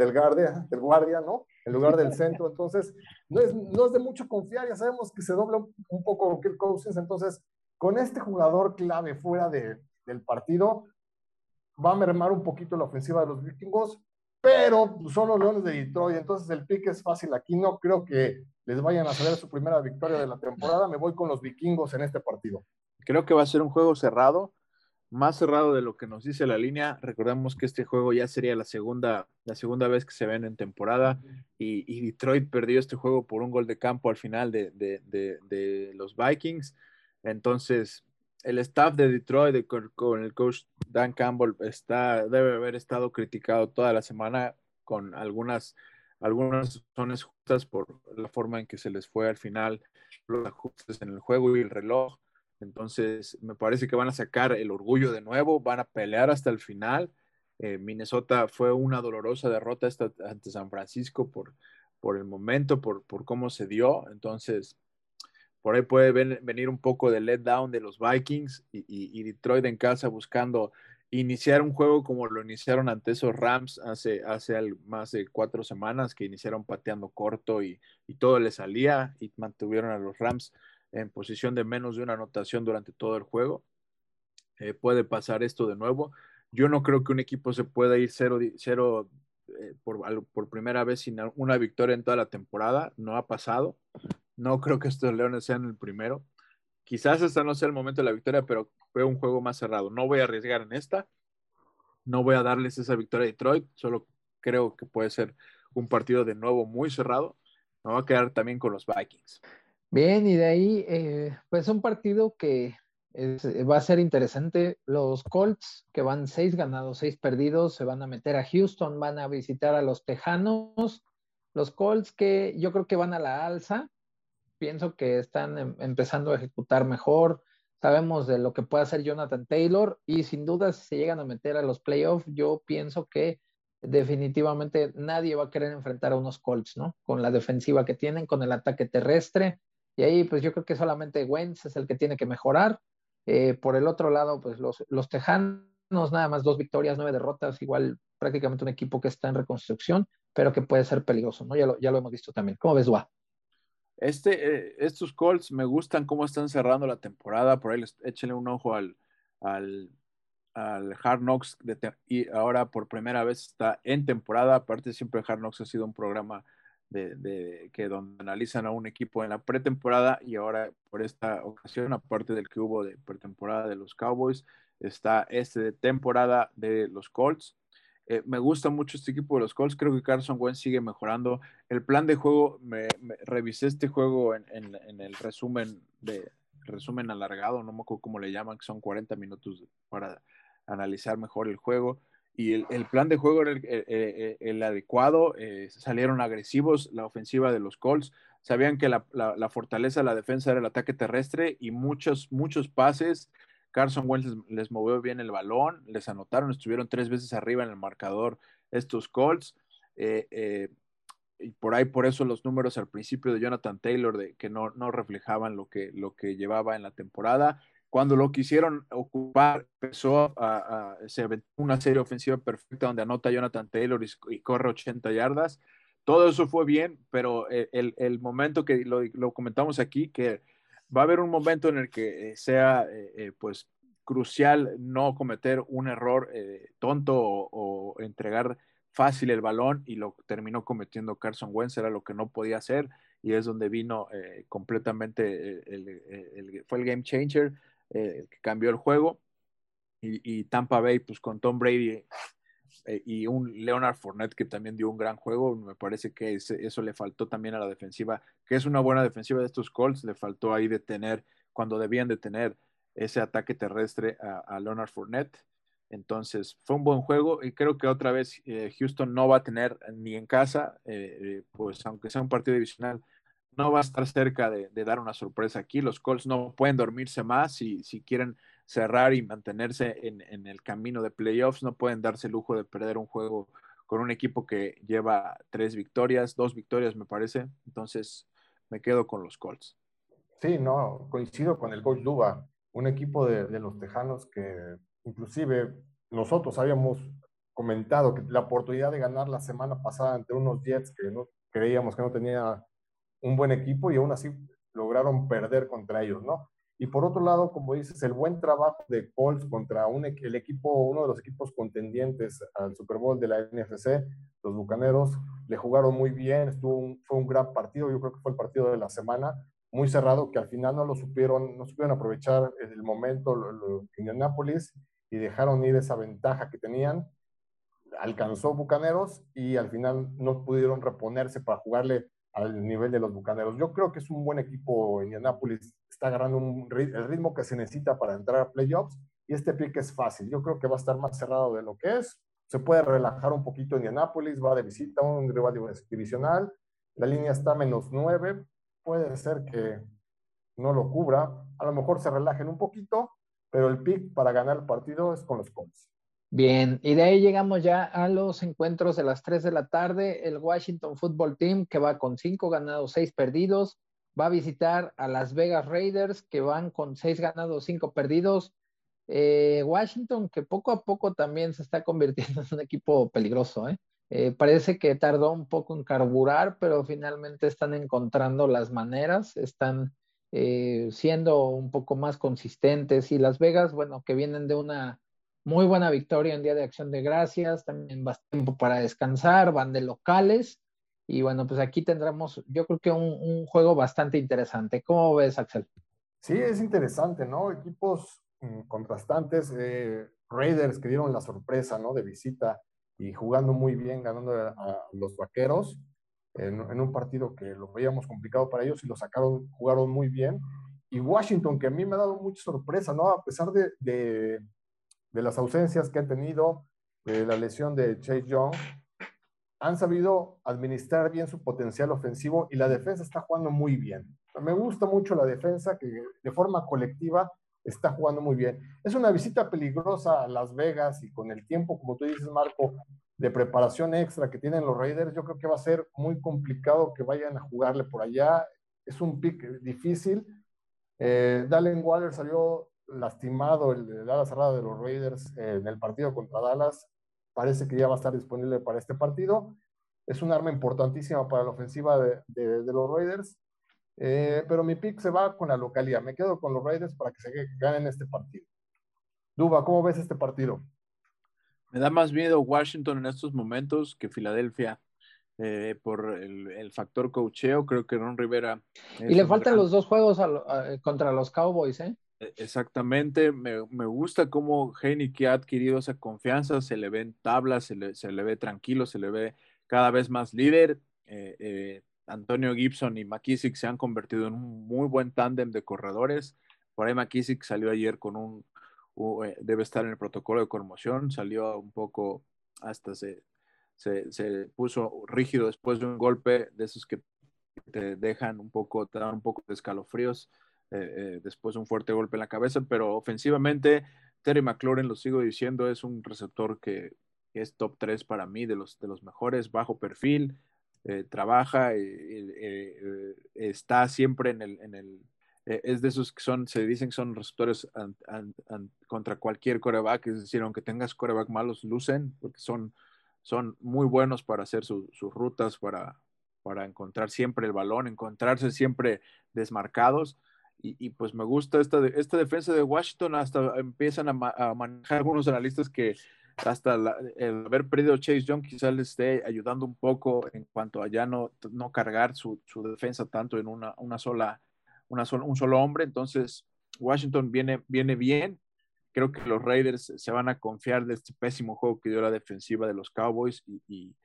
del guardia, ¿no? En lugar del centro. Entonces, no es, no es de mucho confiar. Ya sabemos que se dobla un, poco Kirk Cousins. Entonces, con este jugador clave fuera de, del partido, va a mermar un poquito la ofensiva de los vikingos, pero son los Leones de Detroit. Entonces, el pick es fácil aquí. No creo que les vayan a salir su primera victoria de la temporada. Me voy con los vikingos en este partido. Creo que va a ser un juego cerrado más cerrado de lo que nos dice la línea. Recordemos que este juego ya sería la segunda, la segunda vez que se ven en temporada y, Detroit perdió este juego por un gol de campo al final de, los Vikings. Entonces, el staff de Detroit con, el coach Dan Campbell está, debe haber estado criticado toda la semana con algunas, algunas razones justas por la forma en que se les fue al final los ajustes en el juego y el reloj entonces, me parece que van a sacar el orgullo de nuevo, van a pelear hasta el final. Eh, Minnesota fue una dolorosa derrota ante San Francisco por, por el momento, por, por, cómo se dio. Entonces, por ahí puede venir un poco de letdown de los Vikings y, y, Detroit en casa buscando iniciar un juego como lo iniciaron ante esos Rams hace, hace más de cuatro semanas, que iniciaron pateando corto y, y todo le salía y mantuvieron a los Rams en posición de menos de una anotación durante todo el juego. Eh, puede pasar esto de nuevo. Yo no creo que un equipo se pueda ir cero, eh, por, primera vez sin una victoria en toda la temporada. No ha pasado. No creo que estos Leones sean el primero. Quizás hasta no sea el momento de la victoria, pero fue un juego más cerrado. No voy a arriesgar en esta. No voy a darles esa victoria a Detroit. Solo creo que puede ser un partido de nuevo muy cerrado. Me voy a quedar también con los Vikings. Bien, y de ahí, eh, pues un partido que eh, va a ser interesante. Los Colts, que van seis ganados, seis perdidos, se van a meter a Houston, van a visitar a los Tejanos. Los Colts que yo creo que van a la alza, pienso que están em, empezando a ejecutar mejor. Sabemos de lo que puede hacer Jonathan Taylor y sin duda si se llegan a meter a los playoffs, yo pienso que definitivamente nadie va a querer enfrentar a unos Colts, ¿no? Con la defensiva que tienen, con el ataque terrestre. Y ahí, pues yo creo que solamente Wentz es el que tiene que mejorar. Eh, por el otro lado, pues los, los Tejanos, nada más dos victorias, nueve derrotas, igual prácticamente un equipo que está en reconstrucción, pero que puede ser peligroso, ¿no? Ya lo, ya lo hemos visto también. ¿Cómo ves, Dua? Este, eh, estos Colts me gustan cómo están cerrando la temporada. Por ahí échenle un ojo al, al, al Hard Knocks y ahora por primera vez está en temporada. Aparte, siempre Hard Knocks ha sido un programa de, de, que donde analizan a un equipo en la pretemporada y ahora por esta ocasión, aparte del que hubo de pretemporada de los Cowboys, está este de temporada de los Colts. Eh, me gusta mucho este equipo de los Colts. Creo que Carson Wentz sigue mejorando. El plan de juego, me, revisé este juego en, el resumen de resumen alargado, no me acuerdo cómo le llaman, que son 40 minutos para analizar mejor el juego. Y el, plan de juego era el, eh, adecuado. Eh, salieron agresivos la ofensiva de los Colts. Sabían que la, la fortaleza de la defensa era el ataque terrestre y muchos, muchos pases Carson Wentz les, movió bien el balón, les anotaron, estuvieron tres veces arriba en el marcador estos Colts. Eh, eh, y por ahí, por eso los números al principio de Jonathan Taylor, de que no, no reflejaban lo que, lo que llevaba en la temporada. Cuando lo quisieron ocupar, empezó a, se una serie ofensiva perfecta donde anota Jonathan Taylor y, corre 80 yardas. Todo eso fue bien, pero el, el momento que lo, lo comentamos aquí, que va a haber un momento en el que eh, sea eh, eh, pues crucial no cometer un error tonto o, entregar fácil el balón y lo terminó cometiendo Carson Wentz, era lo que no podía hacer y es donde vino completamente, el, fue el game changer que cambió el juego y, y, Tampa Bay pues con Tom Brady eh, y un Leonard Fournette que también dio un gran juego. Me parece que eso le faltó también a la defensiva, que es una buena defensiva de estos Colts. Le faltó ahí de tener, cuando debían de tener ese ataque terrestre a, Leonard Fournette. Entonces fue un buen juego y creo que otra vez eh, Houston no va a tener ni en casa, eh, pues aunque sea un partido divisional, no va a estar cerca de, dar una sorpresa aquí. Los Colts no pueden dormirse más si, si quieren cerrar y mantenerse en, el camino de playoffs. No pueden darse el lujo de perder un juego con un equipo que lleva tres victorias, dos victorias me parece. Entonces me quedo con los Colts. Sí, no, coincido con el coach Duba, un equipo de, los Tejanos que inclusive nosotros habíamos comentado que la oportunidad de ganar la semana pasada ante unos Jets que no creíamos que no tenía un buen equipo y aún así lograron perder contra ellos, ¿no? Y por otro lado, como dices, el buen trabajo de Colts contra el equipo, uno de los equipos contendientes al Super Bowl de la NFC, los Bucaneros, le jugaron muy bien, estuvo fue un gran partido, yo creo que fue el partido de la semana, muy cerrado, que al final no lo supieron, no supieron aprovechar el momento en Indianapolis y dejaron ir esa ventaja que tenían. Alcanzó Bucaneros y al final no pudieron reponerse para jugarle al nivel de los Bucaneros. Yo creo que es un buen equipo Indianapolis, está agarrando un, el ritmo que se necesita para entrar a playoffs y este pick es fácil. Yo creo que va a estar más cerrado de lo que es. Se puede relajar un poquito Indianapolis, va de visita a un rival divisional. La línea está menos 9. Puede ser que no lo cubra. A lo mejor se relajen un poquito, pero el pick para ganar el partido es con los Colts. Bien, y de ahí llegamos ya a los encuentros de las 3 de la tarde. El Washington Football Team, que va con 5 ganados, 6 perdidos, va a visitar a Las Vegas Raiders, que van con 6 ganados, 5 perdidos. Eh, Washington, que poco a poco también se está convirtiendo en un equipo peligroso. ¿eh? Eh, parece que tardó un poco en carburar, pero finalmente están encontrando las maneras, están siendo un poco más consistentes. Y Las Vegas, bueno, que vienen de una muy buena victoria en Día de Acción de Gracias, también va tiempo para descansar, van de locales. Y bueno, pues aquí tendremos, yo creo que un, juego bastante interesante. ¿Cómo ves, Axel? Sí, es interesante, ¿no? Equipos mm, contrastantes, eh, Raiders que dieron la sorpresa, ¿no? De visita y jugando muy bien, ganando a, los vaqueros en, un partido que lo veíamos complicado para ellos y lo sacaron, jugaron muy bien. Y Washington, que a mí me ha dado mucha sorpresa, ¿no? A pesar de las ausencias que han tenido, de la lesión de Chase Young, han sabido administrar bien su potencial ofensivo y la defensa está jugando muy bien. Me gusta mucho la defensa que de forma colectiva está jugando muy bien. Es una visita peligrosa a Las Vegas y con el tiempo, como tú dices, Marco, de preparación extra que tienen los Raiders, yo creo que va a ser muy complicado que vayan a jugarle por allá. Es un pick difícil. Eh, Dalen Waller salió lastimado el, el ala cerrada de los Raiders en el partido contra Dallas. Parece que ya va a estar disponible para este partido. Es un arma importantísima para la ofensiva de, de, los Raiders. Eh, pero mi pick se va con la localidad. Me quedo con los Raiders para que se ganen este partido. Duba, ¿cómo ves este partido? Me da más miedo Washington en estos momentos que Filadelfia. Eh, por el, factor cocheo, creo que Ron Rivera. Y le faltan los dos juegos contra los Cowboys, ¿eh? E, exactamente, me, gusta cómo que ha adquirido esa confianza, se le ve en tablas, se le, ve tranquilo, se le ve cada vez más líder. Eh, eh, Antonio Gibson y McKissick se han convertido en un muy buen tándem de corredores. Por ahí McKissick salió ayer con un, eh, debe estar en el protocolo de conmoción, salió un poco, hasta se, se, puso rígido después de un golpe de esos que te dejan un poco, te dan un poco de escalofríos. Eh, eh, después un fuerte golpe en la cabeza, pero ofensivamente Terry McLaurin, lo sigo diciendo, es un receptor que, es top 3 para mí, de los, de los mejores, bajo perfil, eh, trabaja, está siempre en el, en el es de esos que son, se dicen que son receptores contra cualquier coreback, es decir, aunque tengas coreback malos, lucen, porque son, son muy buenos para hacer sus rutas, para, para encontrar siempre el balón, encontrarse siempre desmarcados. Y, pues me gusta esta, esta defensa de Washington, hasta empiezan a, manejar algunos analistas que hasta el haber perdido Chase Young quizás les esté ayudando un poco en cuanto a ya no, no cargar su, su defensa tanto en una, una sola, una un solo hombre. Entonces, Washington viene, viene bien. Creo que los Raiders se van a confiar de este pésimo juego que dio la defensiva de los Cowboys y,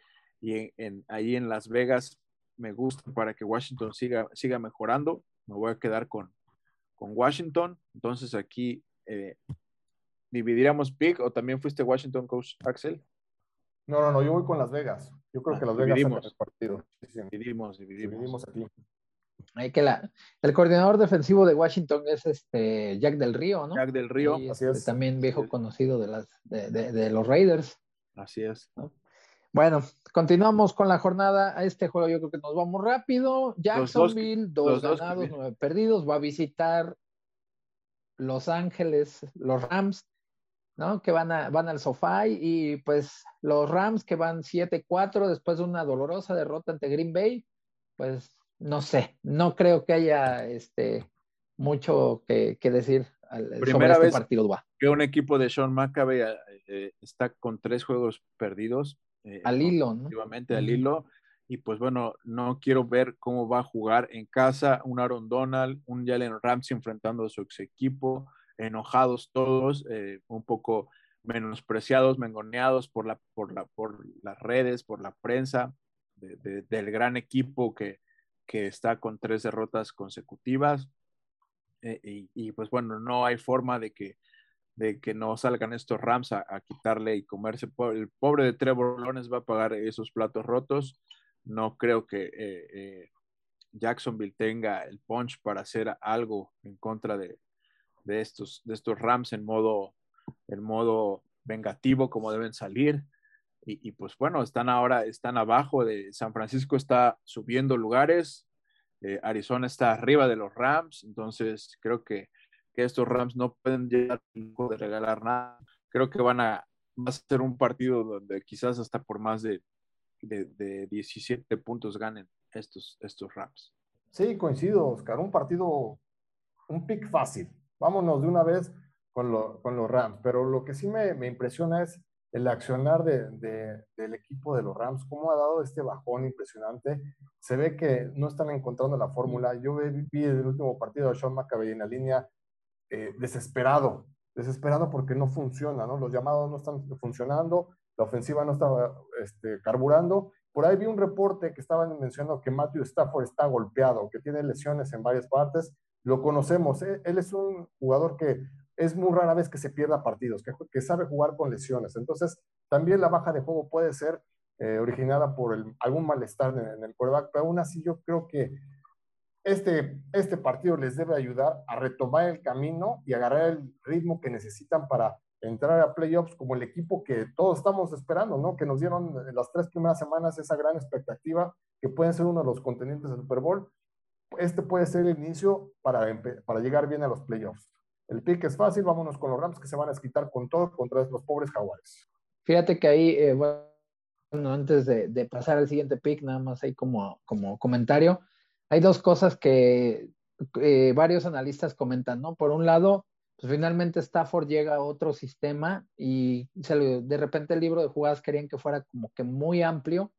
y, en, ahí en Las Vegas me gusta para que Washington siga, siga mejorando. Me voy a quedar con, con Washington. Entonces aquí eh, dividiríamos pick o también fuiste Washington, coach Axel. No, no, no, yo voy con Las Vegas. Yo creo ah, que Las Vegas dividimos, el partido. Dividimos, dividimos. aquí. Hay que la, el coordinador defensivo de Washington es este Jack del Río, ¿no? Jack del Río. Así es. También viejo conocido de, las, de, de, los Raiders. Así es. Bueno, continuamos con la jornada. A este juego yo creo que nos vamos rápido. Jacksonville, dos, ganados, nueve perdidos. Va a visitar Los Ángeles, los Rams, ¿no? Que van, a, van al sofá y pues los Rams que van 7-4 después de una dolorosa derrota ante Green Bay, pues no sé, no creo que haya este, mucho que, decir Primera sobre este partido. Va. Que un equipo de Sean McAvey eh, está con tres juegos perdidos eh, al hilo, ¿no? al hilo. Y pues bueno, no quiero ver cómo va a jugar en casa un Aaron Donald, un Jalen Ramsey enfrentando a su ex equipo, enojados todos, eh, un poco menospreciados, mengoneados por, la, por, la, por las redes, por la prensa, del gran equipo que, que, está con tres derrotas consecutivas. Eh, y, y, pues bueno, no hay forma de que de que no salgan estos Rams a, quitarle y comerse. El pobre de Trevor Lawrence va a pagar esos platos rotos. No creo que eh, eh, Jacksonville tenga el punch para hacer algo en contra de, estos, de estos Rams en modo, en modo vengativo como deben salir. Y, pues bueno, están ahora, están abajo de San Francisco, está subiendo lugares, eh, Arizona está arriba de los Rams, entonces creo que que estos Rams no pueden llegar de regalar nada. Creo que van a, va a ser un partido donde quizás hasta por más de, de, 17 puntos ganen estos, estos Rams. Sí, coincido, Oscar. Un partido, un pick fácil. Vámonos de una vez con, los Rams. Pero lo que sí me, impresiona es el accionar de, de, del equipo de los Rams, cómo ha dado este bajón impresionante. Se ve que no están encontrando la fórmula. Yo vi el último partido de Sean McAvey en la línea eh, desesperado, desesperado porque no funciona, ¿no? Los llamados no están funcionando, la ofensiva no está este, carburando. Por ahí vi un reporte que estaban mencionando que Matthew Stafford está golpeado, que tiene lesiones en varias partes. Lo conocemos, ¿eh? él es un jugador que es muy rara vez que se pierda partidos, que, sabe jugar con lesiones. Entonces, también la baja de juego puede ser eh, originada por algún malestar en, el quarterback, pero aún así yo creo que este, este partido les debe ayudar a retomar el camino y agarrar el ritmo que necesitan para entrar a playoffs como el equipo que todos estamos esperando, ¿no? Que nos dieron en las tres primeras semanas esa gran expectativa que pueden ser uno de los contendientes del Super Bowl. Este puede ser el inicio para, para llegar bien a los playoffs. El pick es fácil, vámonos con los Rams que se van a esquitar con todo contra los pobres Jaguares. Fíjate que ahí, eh, bueno, antes de, de, pasar al siguiente pick, nada más ahí como, como comentario, hay dos cosas que eh, varios analistas comentan, ¿no? Por un lado, pues finalmente Stafford llega a otro sistema y de repente el libro de jugadas querían que fuera como que muy amplio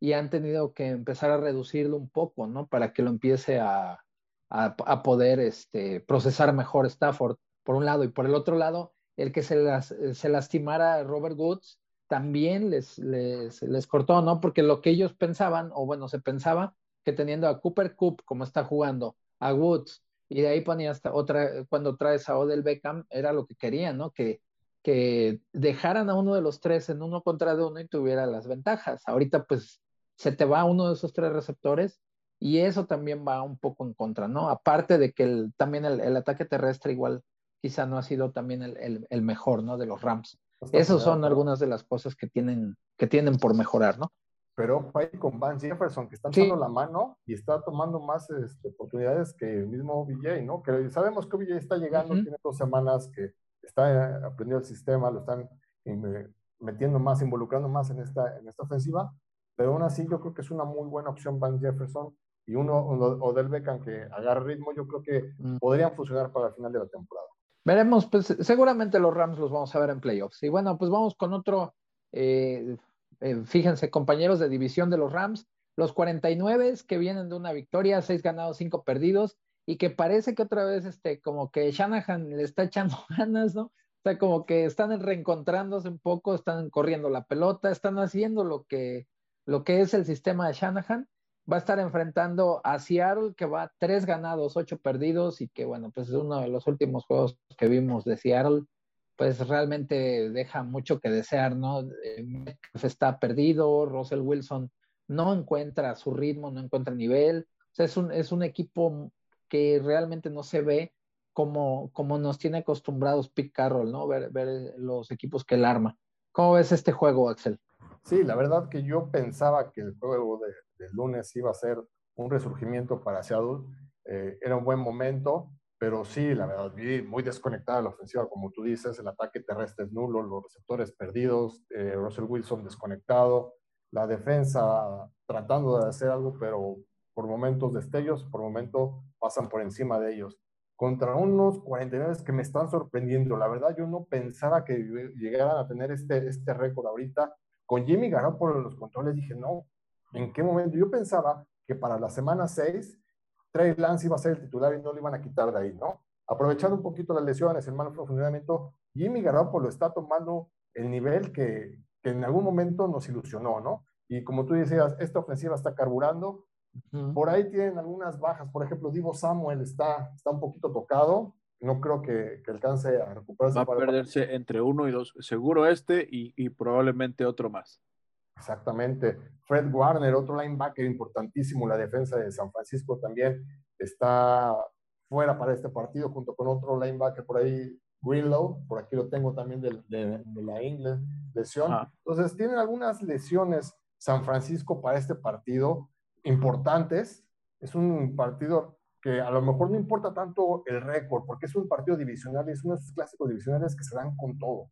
y han tenido que empezar a reducirlo un poco, ¿no? Para que lo empiece a, a, poder este, procesar mejor Stafford, por un lado, y por el otro lado, el que se, las, se lastimara Robert Woods también les, les, les cortó, ¿no? Porque lo que ellos pensaban, o bueno, se pensaba que teniendo a Cooper Cup como está jugando, a Woods, y de ahí ponía hasta otra, cuando traes a Odell Beckham, era lo que querían, ¿no? Que, que dejaran a uno de los tres en uno contra de uno y tuviera las ventajas. Ahorita pues se te va uno de esos tres receptores y eso también va un poco en contra, ¿no? Aparte de que el, también el, ataque terrestre igual quizá no ha sido también el, el, mejor, ¿no? De los Rams. Esas son algunas de las cosas que tienen, que tienen por mejorar, ¿no? Pero ahí con Van Jefferson, que está dando la mano y está tomando más este, oportunidades que el mismo VJ, ¿no? Que sabemos que VJ está llegando, tiene dos semanas que está eh, aprendiendo el sistema, lo están eh, metiendo más, involucrando más en esta, en esta ofensiva, pero aún así yo creo que es una muy buena opción Van Jefferson y uno, o del Beckham que agarre ritmo, yo creo que mm. podrían funcionar para el final de la temporada. Veremos, pues seguramente los Rams los vamos a ver en playoffs. Y bueno, pues vamos con otro eh, eh, fíjense, compañeros de división de los Rams, los 49 que vienen de una victoria, seis ganados, cinco perdidos, y que parece que otra vez, este, como que Shanahan le está echando (laughs) ganas, ¿no? O sea, como que están reencontrándose un poco, están corriendo la pelota, están haciendo lo que, lo que es el sistema de Shanahan. Va a estar enfrentando a Seattle, que va tres ganados, ocho perdidos, y que, bueno, pues es uno de los últimos juegos que vimos de Seattle pues realmente deja mucho que desear, ¿no? Eh, Metcalf está perdido, Russell Wilson no encuentra su ritmo, no encuentra nivel, o sea, es un, es un equipo que realmente no se ve como, como nos tiene acostumbrados Pete Carroll, ¿no? Ver, ver los equipos que él arma. ¿Cómo ves este juego, Axel? Sí, la verdad que yo pensaba que el juego de, lunes iba a ser un resurgimiento para Seattle. Eh, era un buen momento, pero sí, la verdad, vi muy desconectada la ofensiva, como tú dices, el ataque terrestre es nulo, los receptores perdidos, eh, Russell Wilson desconectado, la defensa tratando de hacer algo, pero por momentos destellos, por momentos pasan por encima de ellos. Contra unos 49 que me están sorprendiendo, la verdad yo no pensaba que llegaran a tener este, este récord ahorita. Con Jimmy Garoppolo en los controles dije, no, ¿en qué momento? Yo pensaba que para la semana 6 Trey Lance iba a ser el titular y no lo iban a quitar de ahí, ¿no? Aprovechando un poquito las lesiones, el mal funcionamiento, Jimmy Garoppolo está tomando el nivel que, que, en algún momento nos ilusionó, ¿no? Y como tú decías, esta ofensiva está carburando. Por ahí tienen algunas bajas, por ejemplo, Divo Samuel está, está un poquito tocado, no creo que, que alcance a recuperarse. Va a perderse entre uno y dos, seguro este y, y probablemente otro más. Exactamente. Fred Warner, otro linebacker importantísimo, la defensa de San Francisco también está fuera para este partido, junto con otro linebacker por ahí, Greenlow, por aquí lo tengo también de, la ingle, lesión. Ah. Entonces, tienen algunas lesiones San Francisco para este partido importantes. Es un partido que a lo mejor no importa tanto el récord, porque es un partido divisional y es uno de esos clásicos divisionales que se dan con todo.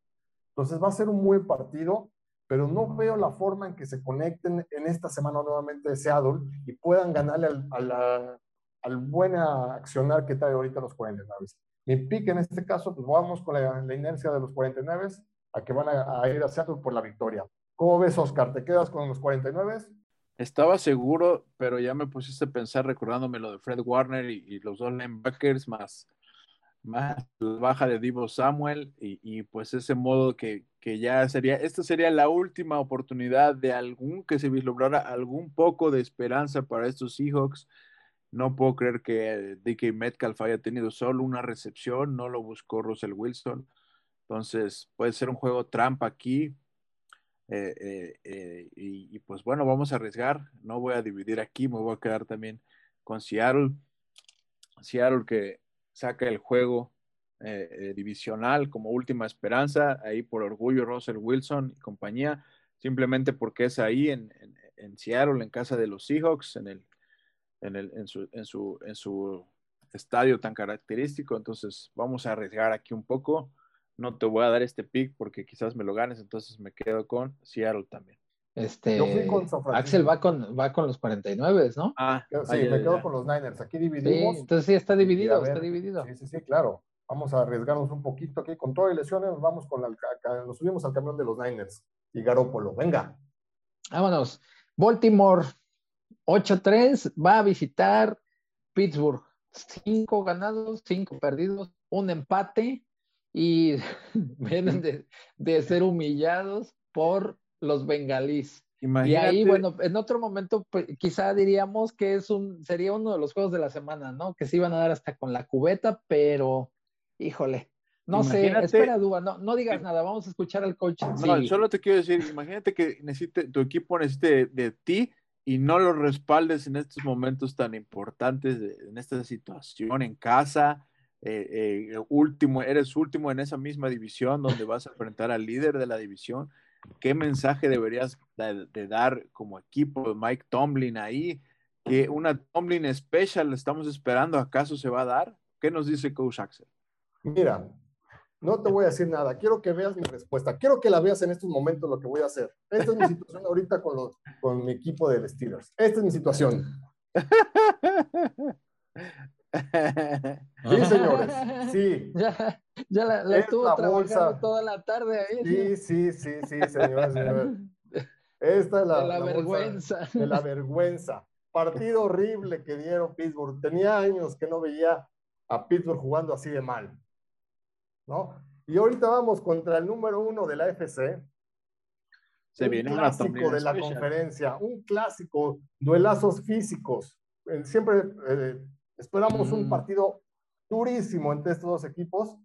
Entonces, va a ser un buen partido pero no veo la forma en que se conecten en esta semana nuevamente de Seattle y puedan ganarle al, al buena accionar que trae ahorita los 49. Mi pick en este caso, pues vamos con la, inercia de los 49 a que van a, ir a Seattle por la victoria. ¿Cómo ves, Oscar? ¿Te quedas con los 49? Estaba seguro, pero ya me pusiste a pensar recordándome lo de Fred Warner y, y los dos linebackers más más baja de Divo Samuel y, pues ese modo que, ya sería, esta sería la última oportunidad de algún que se vislumbrara algún poco de esperanza para estos Seahawks. No puedo creer que DK Metcalf haya tenido solo una recepción, no lo buscó Russell Wilson. Entonces puede ser un juego trampa aquí. y, y, pues bueno, vamos a arriesgar. No voy a dividir aquí, me voy a quedar también con Seattle. Seattle que saca el juego divisional como última esperanza, ahí por orgullo Russell Wilson y compañía, simplemente porque es ahí en, en, en Seattle, en casa de los Seahawks, en, el, en, el, en, su, en, su, en su estadio tan característico. Entonces, vamos a arriesgar aquí un poco. No te voy a dar este pick porque quizás me lo ganes, entonces me quedo con Seattle también. Este, Axel va con, va con los 49, ¿no? Ah, sí, me quedo con los Niners. Aquí dividimos. Sí, entonces sí, está dividido, está dividido. Sí, sí, sí, claro. Vamos a arriesgarnos un poquito aquí. Con todas las lesiones, nos vamos con la, nos subimos al camión de los Niners y Garópolo. Venga. Vámonos. Baltimore 8-3 va a visitar Pittsburgh. Cinco ganados, cinco perdidos, un empate y (laughs) vienen de, ser humillados por los bengalíes. Y ahí, bueno, en otro momento pues, quizá diríamos que es un, sería uno de los juegos de la semana, ¿no? Que se iban a dar hasta con la cubeta, pero híjole, no sé, espera, Duba, no, no digas nada, vamos a escuchar al coach. No, solo te quiero decir, imagínate que necesite, tu equipo necesite de, ti y no lo respaldes en estos momentos tan importantes, en esta situación en casa, eh, eh, último, eres último en esa misma división donde vas a enfrentar al líder de la división. ¿Qué mensaje deberías de, dar como equipo de Mike Tomlin ahí? Que una Tomlin special estamos esperando, ¿acaso se va a dar? ¿Qué nos dice Coach Axel? Mira, no te voy a decir nada. Quiero que veas mi respuesta. Quiero que la veas en estos momentos lo que voy a hacer. Esta es mi situación ahorita con, los, con mi equipo de Steelers. Esta es mi situación. (laughs) (laughs) Sí, señores. Sí. (laughs) Ya, ya la, estuvo trabajando toda la tarde ahí. Sí, sí, sí, sí, señores, señores. (laughs) Esta es la, de la, vergüenza. de la vergüenza. Partido horrible que dieron Pittsburgh. Tenía años que no veía a Pittsburgh jugando así de mal. ¿no? Y ahorita vamos contra el número uno de la FC. Se un viene clásico de la conferencia, un clásico, duelazos físicos. Siempre eh, esperamos un mm. partido durísimo entre estos dos equipos,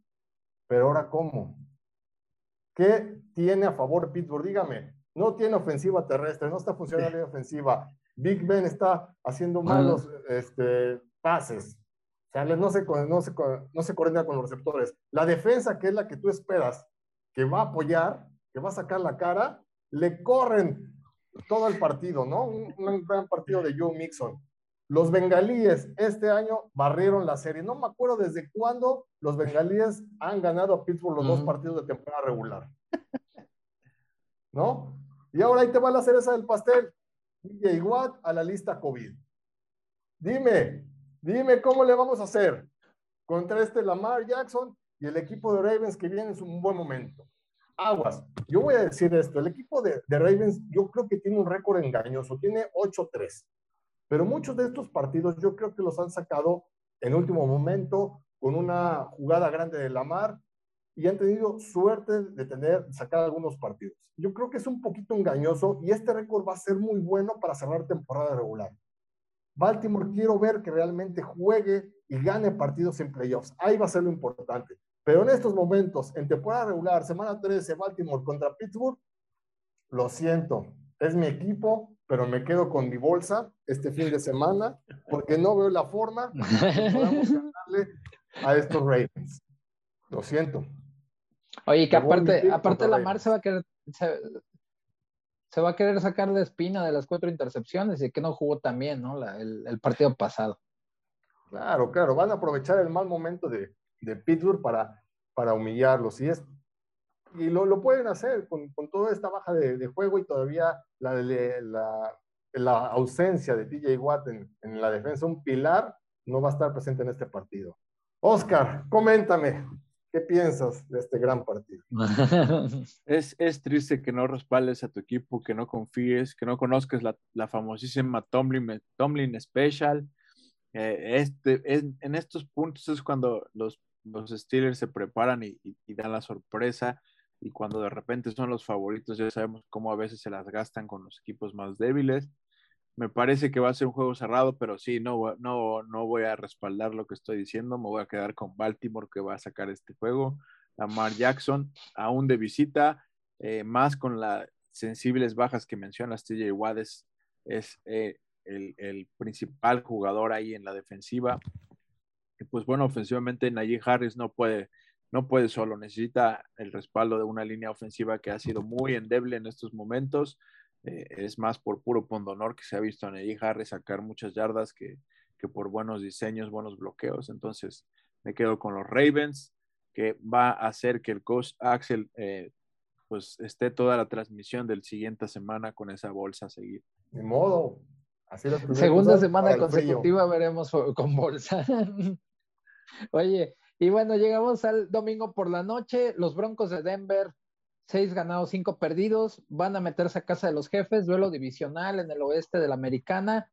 pero ahora cómo? ¿Qué tiene a favor Pittsburgh? Dígame, no tiene ofensiva terrestre, no está funcionando la ofensiva. Big Ben está haciendo malos este, pases sea, no se, no, se, no se coordina con los receptores. La defensa, que es la que tú esperas, que va a apoyar, que va a sacar la cara, le corren todo el partido, ¿no? Un, gran partido de Joe Mixon. Los bengalíes este año barrieron la serie. No me acuerdo desde cuándo los bengalíes han ganado a Pittsburgh los dos partidos de temporada regular. (laughs) ¿No? Y ahora ahí te va la cereza del pastel. DJ Watt a la lista COVID. Dime, Dime cómo le vamos a hacer contra este Lamar Jackson y el equipo de Ravens que viene en un buen momento. Aguas, yo voy a decir esto, el equipo de, Ravens yo creo que tiene un récord engañoso, tiene 8-3, pero muchos de estos partidos yo creo que los han sacado en último momento con una jugada grande de Lamar y han tenido suerte de tener, sacar algunos partidos. Yo creo que es un poquito engañoso y este récord va a ser muy bueno para cerrar temporada regular. Baltimore quiero ver que realmente juegue y gane partidos en playoffs. Ahí va a ser lo importante. Pero en estos momentos, en temporada regular, semana 13, Baltimore contra Pittsburgh, lo siento, es mi equipo, pero me quedo con mi bolsa este fin de semana porque no veo la forma de podamos (laughs) ganarle a estos Ravens. Lo siento. Oye, que aparte, aparte la Mar se va a querer, se va a querer sacar de espina de las cuatro intercepciones y que no jugó también, ¿no? el, partido pasado. Claro, claro, van a aprovechar el mal momento de, de Pittsburgh para, para humillarlos. Y, es, y lo, lo pueden hacer con, con, toda esta baja de, de juego y todavía la, la, la, ausencia de TJ Watt en, en la defensa, un pilar, no va a estar presente en este partido. Oscar, coméntame, ¿Qué piensas de este gran partido? (laughs) es, es, triste que no respaldes a tu equipo, que no confíes, que no conozcas la, la famosísima Tomlin, Tomlin Special. Eh, este, en estos puntos es cuando los, los Steelers se preparan y, y, dan la sorpresa y cuando de repente son los favoritos, ya sabemos cómo a veces se las gastan con los equipos más débiles. Me parece que va a ser un juego cerrado, pero sí, no, no, no voy a respaldar lo que estoy diciendo. Me voy a quedar con Baltimore que va a sacar este juego. Lamar Jackson, aún de visita, eh, más con la sensibles bajas que mencionas, TJ Watt es, eh, el, principal jugador ahí en la defensiva. Y pues bueno, ofensivamente Najee Harris no puede, no puede solo, necesita el respaldo de una línea ofensiva que ha sido muy endeble en estos momentos. Eh, es más por puro pondonor que se ha visto a Najee Harris sacar muchas yardas que, que por buenos diseños, buenos bloqueos. Entonces me quedo con los Ravens, que va a hacer que el coach Axel eh, pues esté toda la transmisión del siguiente semana con esa bolsa a seguir. De modo. Segunda semana consecutiva veremos con bolsa. (laughs) Oye, y bueno, llegamos al domingo por la noche. Los Broncos de Denver, seis ganados, cinco perdidos, van a meterse a casa de los jefes, duelo divisional en el oeste de la Americana.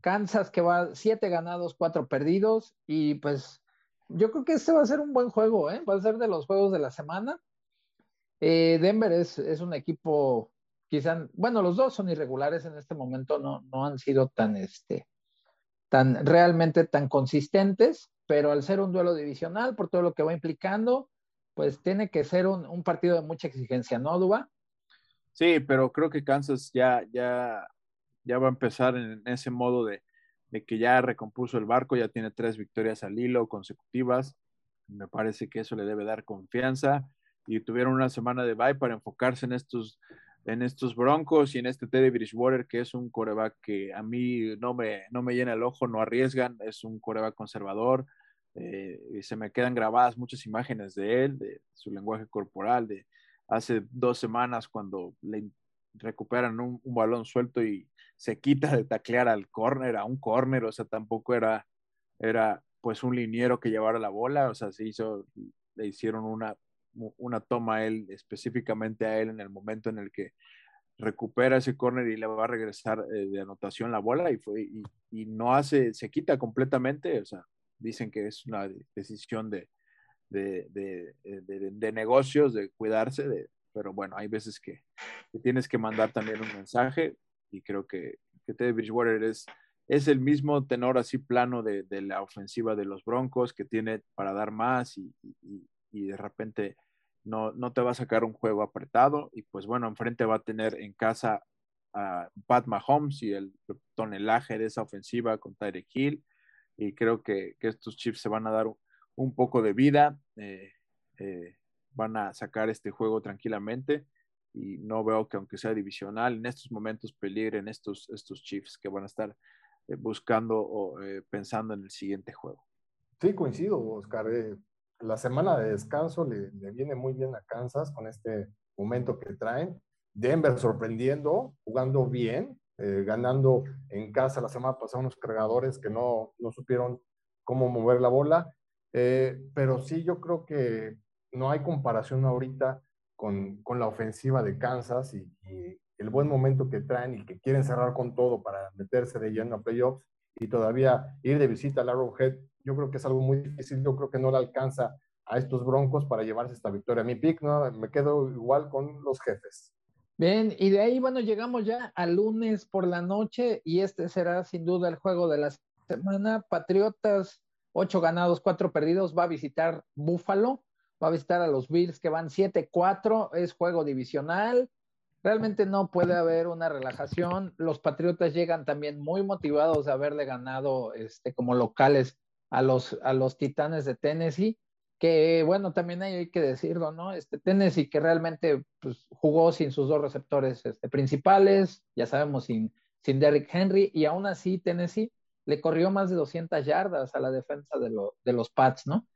Kansas que va siete ganados, cuatro perdidos. Y pues yo creo que este va a ser un buen juego, ¿eh? va a ser de los juegos de la semana. Eh, Denver es, un equipo, quizá, bueno, los dos son irregulares en este momento, no, no han sido tan, este, tan realmente tan consistentes, pero al ser un duelo divisional, por todo lo que va implicando, pues tiene que ser un, partido de mucha exigencia, ¿no, Duba? Sí, pero creo que Kansas ya, ya, ya va a empezar en ese modo de, de que ya recompuso el barco, ya tiene tres victorias al hilo consecutivas. Me parece que eso le debe dar confianza y tuvieron una semana de bye para enfocarse en estos, en estos Broncos y en este Teddy Bridgewater, que es un coreback que a mí no me, no me llena el ojo, no arriesgan, es un coreback conservador. Eh, y se me quedan grabadas muchas imágenes de él, de su lenguaje corporal, de hace dos semanas cuando le recuperan un, balón suelto y se quita de taclear al córner, a un córner, o sea, tampoco era, era pues un liniero que llevara la bola, o sea, se hizo, le hicieron una una toma a él, específicamente a él en el momento en el que recupera ese córner y le va a regresar eh, de anotación la bola y, fue, y, no hace, se quita completamente, o sea, dicen que es una decisión de, de, de, negocios, de cuidarse, de, pero bueno, hay veces que, tienes que mandar también un mensaje y creo que, que Teddy Bridgewater es, es el mismo tenor así plano de, la ofensiva de los Broncos que tiene para dar más y, y de repente no, no te va a sacar un juego apretado y pues bueno, enfrente va a tener en casa a Pat Mahomes y el tonelaje de esa ofensiva con Tyreek Hill y creo que, estos Chiefs se van a dar un, poco de vida, eh, eh, van a sacar este juego tranquilamente y no veo que aunque sea divisional, en estos momentos peligren estos, estos Chiefs que van a estar eh, buscando o pensando en el siguiente juego. Sí, coincido, Oscar la semana de descanso le, viene muy bien a Kansas con este momento que traen. Denver sorprendiendo, jugando bien, eh, ganando en casa la semana pasada unos cargadores que no, no supieron cómo mover la bola. Eh, pero sí, yo creo que no hay comparación ahorita con, con la ofensiva de Kansas y, el buen momento que traen y que quieren cerrar con todo para meterse de lleno a playoffs y todavía ir de visita al Arrowhead yo creo que es algo muy difícil, yo creo que no le alcanza a estos Broncos para llevarse esta victoria. Mi pick, ¿no? Me quedo igual con los jefes. Bien, y de ahí, bueno, llegamos ya al lunes por la noche y este será sin duda el juego de la semana. Patriotas, ocho ganados, cuatro perdidos, va a visitar Buffalo, va a visitar a los Bills que van 7-4, es juego divisional. Realmente no puede haber una relajación. Los Patriotas llegan también muy motivados de haberle ganado este, como locales a los, a los Titanes de Tennessee, que bueno, también hay que decirlo, ¿no? Este Tennessee que realmente pues, jugó sin sus dos receptores este, principales, ya sabemos, sin, sin Derrick Henry, y aún así Tennessee le corrió más de 200 yardas a la defensa de, de los Pats, ¿no?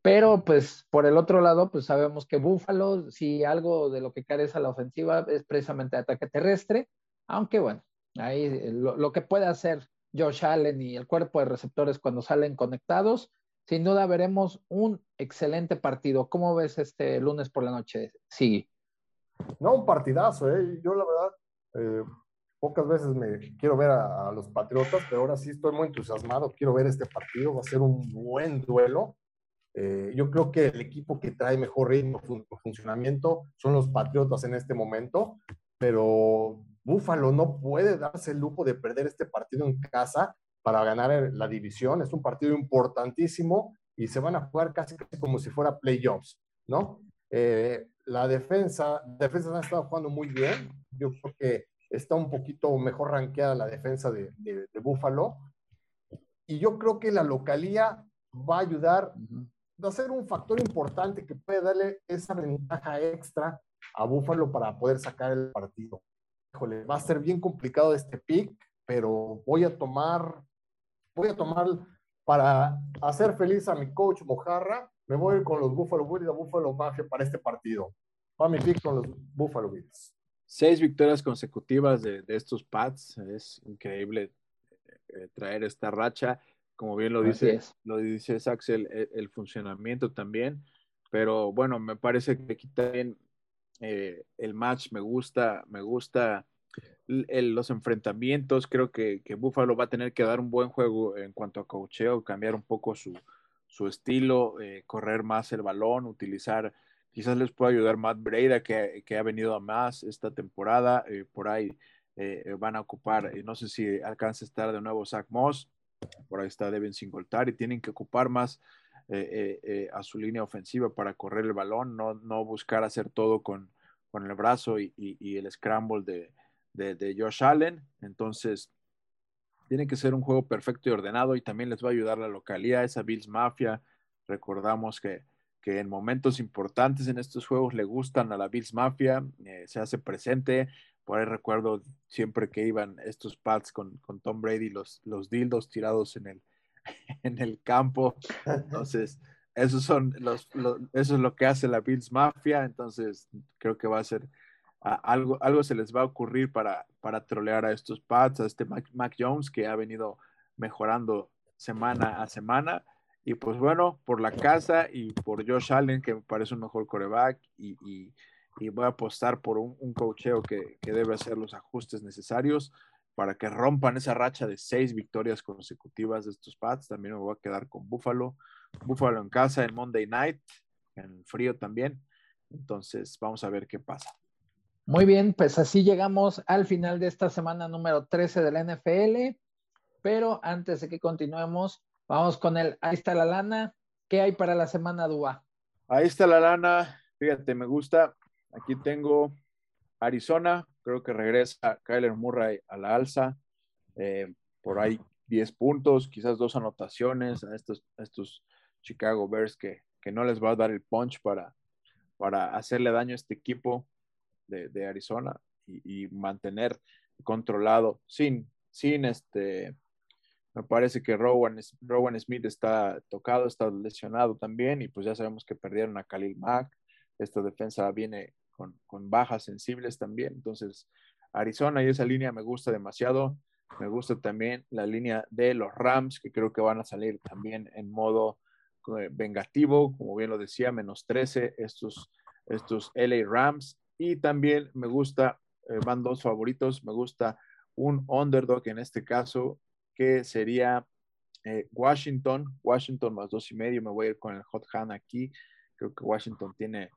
Pero pues por el otro lado, pues sabemos que Buffalo, si algo de lo que carece a la ofensiva es precisamente ataque terrestre, aunque bueno, ahí lo, lo que puede hacer Josh Allen y el cuerpo de receptores cuando salen conectados, sin duda veremos un excelente partido. ¿Cómo ves este lunes por la noche? Sí. No, un partidazo, ¿eh? Yo la verdad, eh, pocas veces me quiero ver a, los Patriotas, pero ahora sí estoy muy entusiasmado, quiero ver este partido, va a ser un buen duelo. Eh, yo creo que el equipo que trae mejor ritmo, funcionamiento, son los Patriotas en este momento, pero Búfalo no puede darse el lujo de perder este partido en casa para ganar la división. Es un partido importantísimo y se van a jugar casi como si fuera playoffs, ¿no? Eh, la defensa, defensa ha estado jugando muy bien. Yo creo que está un poquito mejor rankeada la defensa de, de, Buffalo. Y yo creo que la localía va a ayudar, va a ser un factor importante que puede darle esa ventaja extra a Buffalo para poder sacar el partido. Híjole, va a ser bien complicado este pick, pero voy a tomar, voy a tomar para hacer feliz a mi coach Mojarra, me voy con los Buffalo Bills y la Buffalo Mafia para este partido. Va mi pick con los Buffalo Bills. Seis victorias consecutivas de, estos Pats. Es increíble eh, eh, traer esta racha. Como bien lo dice, lo dice Axel, el, funcionamiento también. Pero bueno, me parece que aquí también eh, el match me gusta, me gusta los enfrentamientos. Creo que, que, Buffalo va a tener que dar un buen juego en cuanto a cocheo, cambiar un poco su, su estilo, correr más el balón, utilizar Quizás les pueda ayudar Matt Breida, que, ha venido a más esta temporada. Eh, por ahí eh, van a ocupar, eh, no sé si alcanza a estar de nuevo Zach Moss. Por ahí está Devin Singletary. Tienen que ocupar más a su línea ofensiva para correr el balón, no, no buscar hacer todo con, con el brazo y, el scramble de, de, Josh Allen. Entonces, tiene que ser un juego perfecto y ordenado y también les va a ayudar la localidad, esa Bills Mafia. Recordamos que que en momentos importantes en estos juegos le gustan a la Bills Mafia, eh, se hace presente. Por ahí recuerdo siempre que iban estos pads con, con Tom Brady, los, los dildos tirados en el, (laughs) en el campo. Entonces, esos son los, eso es lo que hace la Bills Mafia. Entonces, creo que va a ser algo, algo se les va a ocurrir para, para trolear a estos pads, a este Mac Jones que ha venido mejorando semana a semana y pues bueno, por la casa y por Josh Allen, que me parece un mejor coreback, y, y, voy a apostar por un, un cocheo que, que, debe hacer los ajustes necesarios para que rompan esa racha de seis victorias consecutivas de estos Pats. También me voy a quedar con Buffalo. Buffalo en casa en Monday Night, en frío también. Entonces, vamos a ver qué pasa. Muy bien, pues así llegamos al final de esta semana número 13 de la NFL. Pero antes de que continuemos, Vamos con el, ahí está la lana. ¿Qué hay para la semana Dúa? Ahí está la lana. Fíjate, me gusta. Aquí tengo Arizona. Creo que regresa Kyler Murray a la alza. Eh, por ahí 10 puntos, quizás dos anotaciones a estos, estos Chicago Bears que, que, no les va a dar el punch para, para hacerle daño a este equipo de, Arizona y, mantener controlado sin, sin este me parece que Rowan, Rowan Smith está tocado, está lesionado también y pues ya sabemos que perdieron a Khalil Mack. Esta defensa viene con, bajas sensibles también. Entonces, Arizona y esa línea me gusta demasiado. Me gusta también la línea de los Rams, que creo que van a salir también en modo eh, vengativo, como bien lo decía, menos 13 estos, estos LA Rams. Y también me gusta, eh, van dos favoritos, me gusta un underdog en este caso, que sería eh, Washington, Washington más dos y medio, me voy a ir con el hot hand aquí, creo que Washington tiene,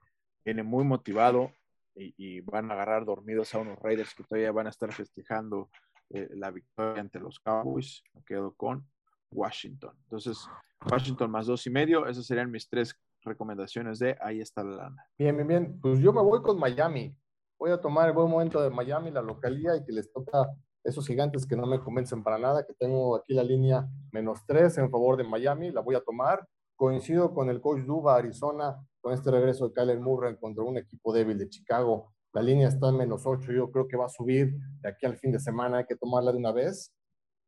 muy motivado y, van a agarrar dormidos a unos Raiders que todavía van a estar festejando eh, la victoria ante los Cowboys, me quedo con Washington. Entonces, Washington más dos y medio, esas serían mis tres recomendaciones de ahí está la lana. Bien, bien, bien. Pues yo me voy con Miami. Voy a tomar el buen momento de Miami, la localía, y que les toca esos gigantes que no me convencen para nada, que tengo aquí la línea menos 3 en favor de Miami, la voy a tomar. Coincido con el coach Duba, Arizona, con este regreso de Kyler Murray contra un equipo débil de Chicago. La línea está en menos 8, yo creo que va a subir de aquí al fin de semana, hay que tomarla de una vez,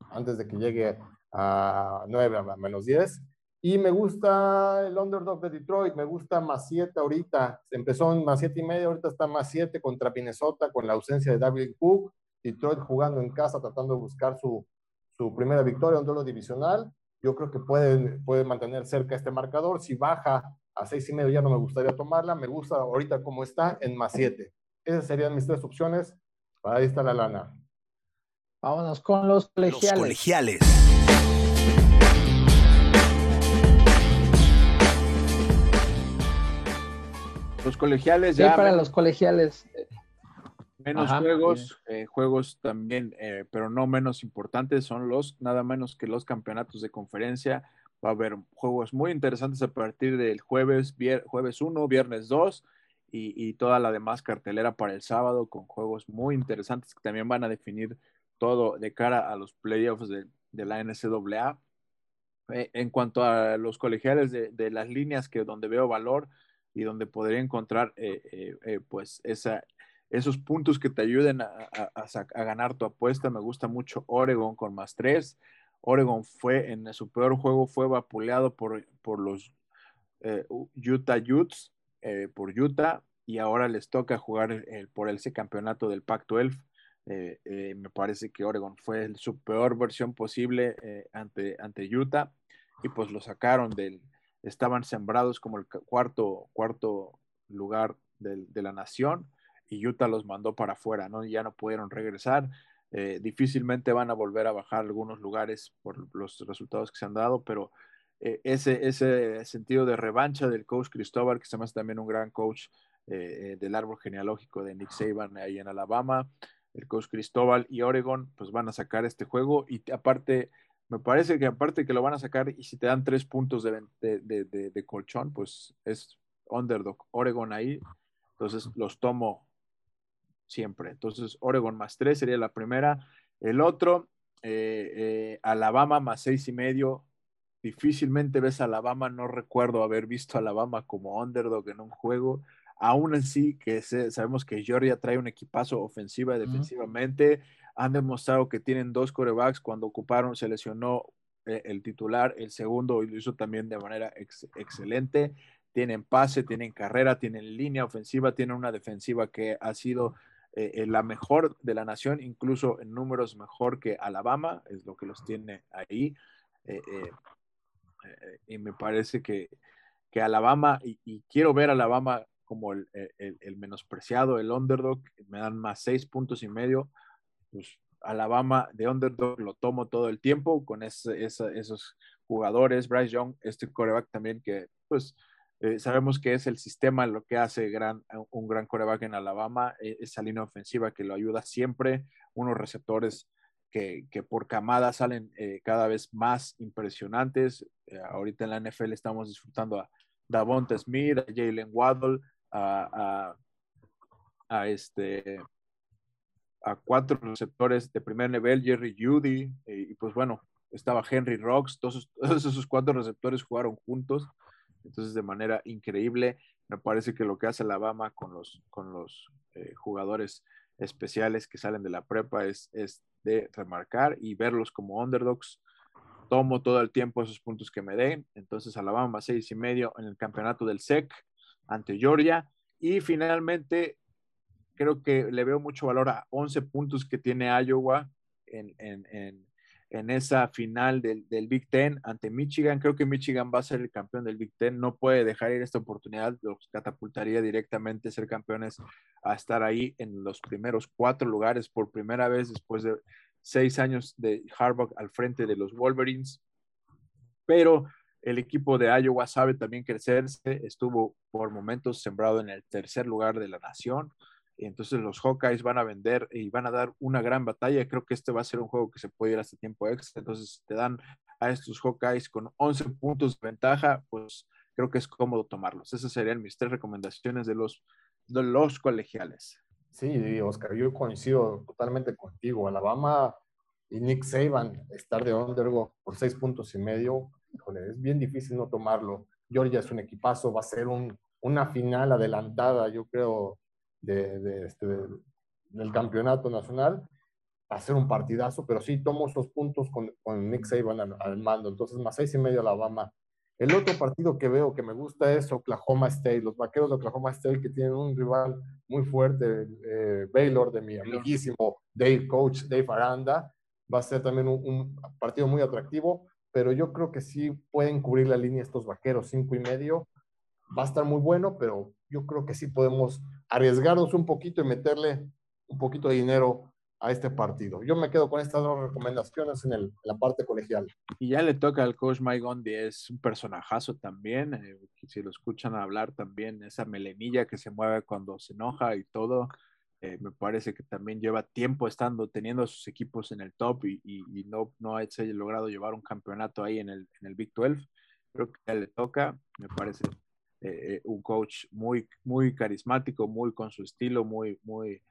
antes de que llegue a 9, a menos 10. Y me gusta el underdog de Detroit, me gusta más 7 ahorita. Empezó en más 7 y medio, ahorita está más 7 contra Minnesota con la ausencia de David Cook. Detroit jugando en casa, tratando de buscar su, su primera victoria, un duelo divisional. Yo creo que puede, puede mantener cerca este marcador. Si baja a seis y medio ya no me gustaría tomarla. Me gusta ahorita como está en más siete. Esas serían mis tres opciones. Ahí está la lana. Vámonos con los colegiales. Los colegiales. Los colegiales ya. para los colegiales. Menos juegos, eh, juegos también, eh, pero no menos importantes, son los nada menos que los campeonatos de conferencia. Va a haber juegos muy interesantes a partir del jueves, jueves 1, viernes 2 y, toda la demás cartelera para el sábado con juegos muy interesantes que también van a definir todo de cara a los playoffs de, la NCAA. Eh, en cuanto a los colegiales de, las líneas que donde veo valor y donde podría encontrar eh, eh, pues esa, esos puntos que te ayuden a, ganar tu apuesta, me gusta mucho Oregon con más tres. Oregon fue en su peor juego, fue vapuleado por, por los Utah Utes eh, por Utah y ahora les toca jugar por ese campeonato del Pacto Elf. Eh, eh, me parece que Oregon fue su peor versión posible ante, ante Utah y pues lo sacaron del, estaban sembrados como el cuarto, cuarto lugar de la nación y Utah los mandó para afuera, ¿no? Ya no pudieron regresar. difícilmente van a volver a bajar algunos lugares por los resultados que se han dado, pero eh, ese, ese sentido de revancha del coach Cristóbal, que se llama también un gran coach eh, eh, del árbol genealógico de Nick Saban ahí en Alabama. El coach Cristóbal y Oregon pues van a sacar este juego y aparte, me parece que aparte que lo van a sacar y si te dan tres puntos de, de, de, colchón, pues es underdog Oregon ahí. Entonces los tomo siempre. Entonces Oregon más tres sería la primera. El otro, Alabama más seis y medio difícilmente ves a Alabama, no recuerdo haber visto a Alabama como underdog en un juego. Aún así, que sabemos que Georgia trae un equipazo ofensiva y defensivamente. Han demostrado que tienen dos corebacks. Cuando ocuparon, se lesionó eh, el titular, el segundo lo hizo también de manera excelente. Tienen pase, tienen carrera, tienen línea ofensiva, tienen una defensiva que ha sido eh, eh, la mejor de la nación, incluso en números mejor que Alabama, es lo que los tiene ahí. Y me parece que, que Alabama, y, quiero ver a Alabama como el, el, menospreciado, el underdog, me dan más seis puntos y medio, pues Alabama de underdog lo tomo todo el tiempo con esos jugadores, Bryce Young, este coreback también que pues eh, sabemos que es el sistema lo que hace un gran coreback en Alabama, e, esa línea ofensiva que lo ayuda siempre, unos receptores que, por camada salen eh, cada vez más impresionantes. Eh, ahorita en la NFL estamos disfrutando a Davonta Smith, a Jalen Waddle, a, este a cuatro receptores de primer nivel, Jerry Judy, eh, y pues bueno, estaba Henry Rocks, (laughs) todos, esos cuatro receptores jugaron juntos, entonces de manera increíble, me parece que lo que hace Alabama con los, con los jugadores especiales que salen de la prepa es, es de remarcar y verlos como underdogs. Tomo todo el tiempo esos puntos que me den. Entonces, Alabama seis y medio en el campeonato del SEC ante Georgia. Y finalmente, creo que le veo mucho valor a 11 puntos que tiene Iowa en, en, en esa final del, del, Big Ten ante Michigan. Creo que Michigan va a ser el campeón del Big Ten. No puede dejar ir esta oportunidad. Los catapultaría directamente a ser campeones a estar ahí en los primeros cuatro lugares por primera vez después de seis años de Harbaugh al frente de los Wolverines. Pero el equipo de Iowa sabe también crecerse. Estuvo por momentos sembrado en el tercer lugar de la nación entonces los Hawkeyes van a vender y van a dar una gran batalla. Creo que este va a ser un juego que se puede ir hasta tiempo extra. Entonces te dan a estos Hawkeyes con 11 puntos de ventaja, pues creo que es cómodo tomarlos. Esas serían mis tres recomendaciones de los, de los colegiales. Sí, Oscar, yo coincido totalmente contigo. Alabama y Nick Saban estar de undergo por seis puntos y medio, es bien difícil no tomarlo. Georgia es un equipazo, va a ser un, una final adelantada, yo creo, de, este, del campeonato nacional. Ser un partidazo, pero sí tomo esos puntos con, con Nick Saban al, mando. Entonces, más seis y medio Alabama. El otro partido que veo que me gusta es Oklahoma State, los vaqueros de Oklahoma State que tienen un rival muy fuerte, eh, Baylor, de mi amiguísimo Dave Coach, Dave Aranda. Va a ser también un, un, partido muy atractivo, pero yo creo que sí pueden cubrir la línea estos vaqueros, cinco y medio. Va a estar muy bueno, pero yo creo que sí podemos arriesgarnos un poquito y meterle un poquito de dinero a este partido. Yo me quedo con estas dos recomendaciones en, la parte colegial. Y ya le toca al coach Mike Gondi, es un personajazo también. Eh, si lo escuchan hablar también, esa melenilla que se mueve cuando se enoja y todo. Eh, me parece que también lleva tiempo estando, teniendo a sus equipos en el top y, no, ha logrado llevar un campeonato ahí en el, en el Big 12. Creo que ya le toca, me parece un coach muy, muy carismático, muy con su estilo, muy, muy,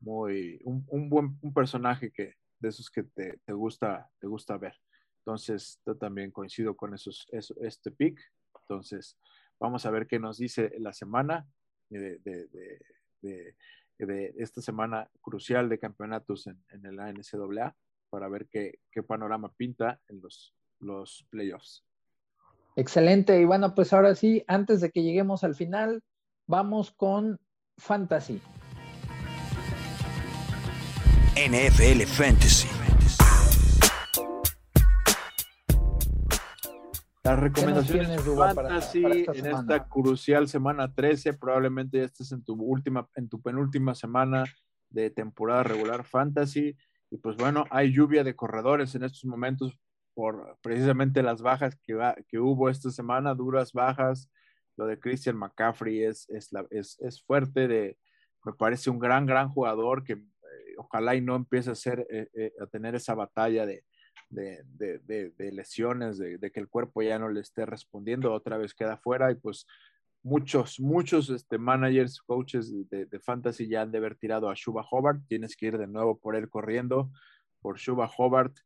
muy, un, buen un personaje que de esos que te, te, gusta, te gusta ver. Entonces, yo también coincido con esos, este pick. Entonces, vamos a ver qué nos dice la semana de, de, de, de esta semana crucial de campeonatos en, en la NCAA para ver qué, qué panorama pinta en los, los playoffs. Excelente. Y bueno, pues ahora sí, antes de que lleguemos al final, vamos con Fantasy. NFL Fantasy. Las recomendaciones de Fantasy en esta crucial semana 13, probablemente ya estés en tu última, en tu penúltima semana de temporada regular Fantasy. Y pues bueno, hay lluvia de corredores en estos momentos por precisamente las bajas que, que hubo esta semana, duras bajas. Lo de Christian McCaffrey es, es, es, fuerte, de, me parece un gran, gran jugador que eh, ojalá y no empiece a, ser, eh, eh, a tener esa batalla de, de, de lesiones, de, que el cuerpo ya no le esté respondiendo, otra vez queda fuera y pues muchos, muchos este, managers, coaches de, fantasy ya han de haber tirado a Shuba Hobart. Tienes que ir de nuevo por él corriendo, por Shuba Hobart,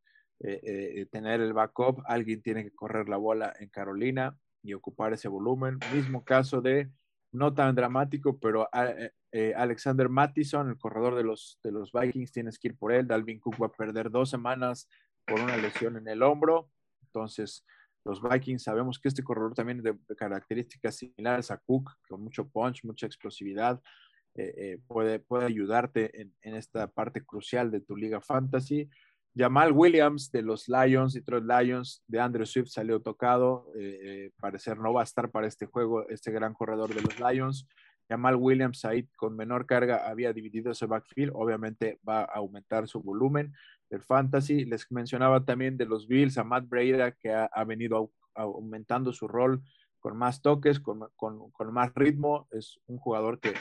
eh, eh, tener el backup. Alguien tiene que correr la bola en Carolina y ocupar ese volumen. Mismo caso de, no tan dramático, pero eh, Alexander Mattison, el corredor de los, de los Vikings, tienes que ir por él. Dalvin Cook va a perder dos semanas por una lesión en el hombro. Entonces, los Vikings sabemos que este corredor también de, características similares a Cook, con mucho punch, mucha explosividad, puede, puede ayudarte en, en, esta parte crucial de tu liga fantasy. Jamal Williams de los Lions, Detroit Lions, de Andrew Swift salió tocado, eh, parecer no va a estar para este juego, este gran corredor de los Lions. Jamal Williams ahí con menor carga había dividido ese backfield, obviamente va a aumentar su volumen del fantasy. Les mencionaba también de los Bills a Matt Breda que ha, venido aumentando su rol con más toques, con, más ritmo. Es un jugador que,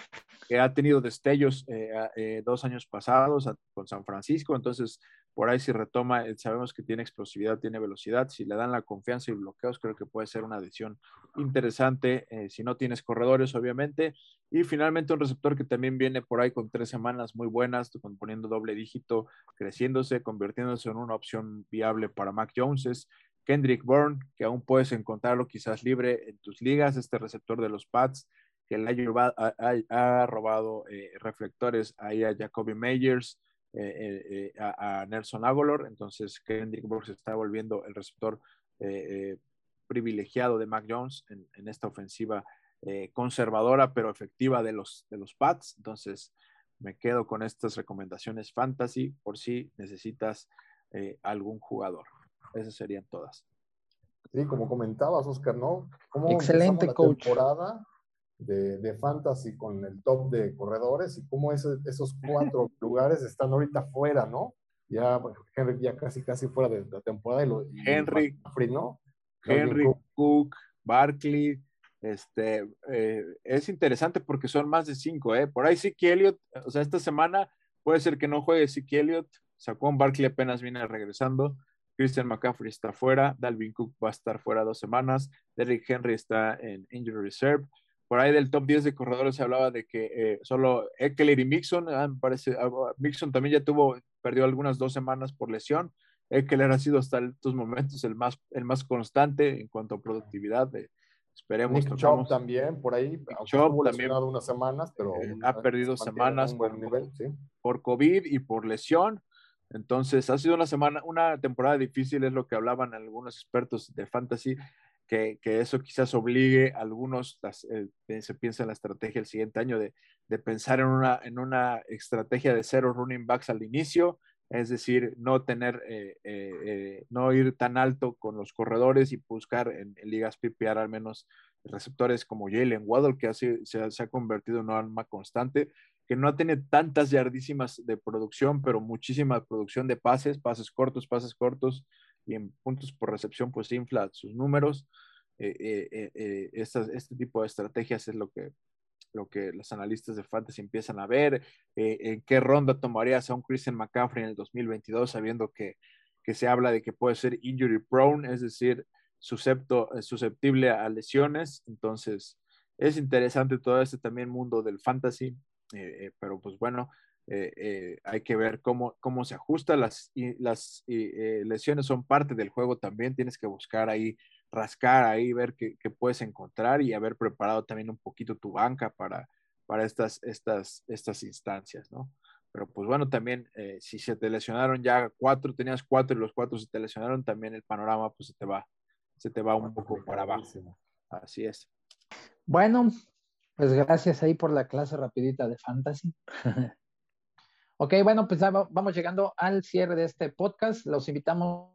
ha tenido destellos eh, eh, dos años pasados con San Francisco, entonces por ahí si retoma, eh, sabemos que tiene explosividad, tiene velocidad, si le dan la confianza y bloqueos, creo que puede ser una adición interesante, eh, si no tienes corredores, obviamente. Y finalmente un receptor que también viene por ahí con tres semanas muy buenas, poniendo doble dígito, creciéndose, convirtiéndose en una opción viable para Mac Jones, es Kendrick Bourne, que aún puedes encontrarlo quizás libre en tus ligas, este receptor de los Pats, que le ha, robado eh, reflectores ahí a Jacoby Meyers, eh, eh, eh, a, Nelson Aguilar, entonces Kendrick Bourne se está volviendo el receptor privilegiado de Mac Jones en, esta ofensiva conservadora pero efectiva de los, de los Pats, entonces me quedo con estas recomendaciones fantasy por si necesitas algún jugador. Esas serían todas. Sí, como comentabas, Oscar, ¿no? Excelente coach. temporada de, fantasy con el top de corredores y cómo esos cuatro (laughs) lugares están ahorita fuera, ¿no? Ya Henry ya casi casi fuera de la temporada y, lo, Henry, ¿no? Henry, Cook, Barkley, este, eh, es interesante porque son más de cinco, ¿eh? Por ahí sí que Elliott, o sea, esta semana puede ser que no juegue que Elliott, un Barkley apenas viene regresando, Christian McCaffrey está fuera, Dalvin Cook va a estar fuera dos semanas, Derrick Henry está en injury reserve, por ahí del top 10 de corredores se hablaba de que eh, solo Eckler y Mixon, ah, me parece, ah, Mixon también ya tuvo, perdió algunas dos semanas por lesión. Eckler ha sido hasta estos momentos el más, el más constante en cuanto a productividad. De, esperemos Nick Chop también, por ahí. Chop también. unas semanas, pero. Eh, ha perdido semanas por, nivel, ¿sí? por COVID y por lesión. Entonces, ha sido una semana, una temporada difícil, es lo que hablaban algunos expertos de fantasy que, eso quizás obligue a algunos, eh, se piensa en la estrategia el siguiente año, de, pensar en una, en una estrategia de cero running backs al inicio, es decir, no tener, eh, eh, no ir tan alto con los corredores y buscar en, ligas PPR al menos receptores como Jalen Waddle, que así se, ha convertido en una arma constante, que no tiene tantas yardísimas de producción, pero muchísima producción de pases, pases cortos, pases cortos, y en puntos por recepción pues infla sus números. Eh, eh, eh, este tipo de estrategias es lo que, lo que los analistas de fantasy empiezan a ver. ¿En qué ronda tomarías a un Christian McCaffrey en el 2022 sabiendo que, que se habla de que puede ser injury prone, es decir, suscepto, susceptible a lesiones? Entonces, es interesante todo este también mundo del fantasy, pero pues bueno, hay que ver cómo, cómo se ajusta. Las, las lesiones son parte del juego también, tienes que buscar ahí, rascar ahí, ver qué, qué, puedes encontrar y haber preparado también un poquito tu banca para, para estas, estas, estas instancias, ¿no? Pero pues bueno, también eh, si se te lesionaron ya cuatro, tenías cuatro y los cuatro se te lesionaron, también el panorama pues se te va, se te va un poco para abajo. Así es. Bueno, pues gracias ahí por la clase rapidita de fantasy. (laughs) ok, bueno, pues vamos llegando al cierre de este podcast. Los invitamos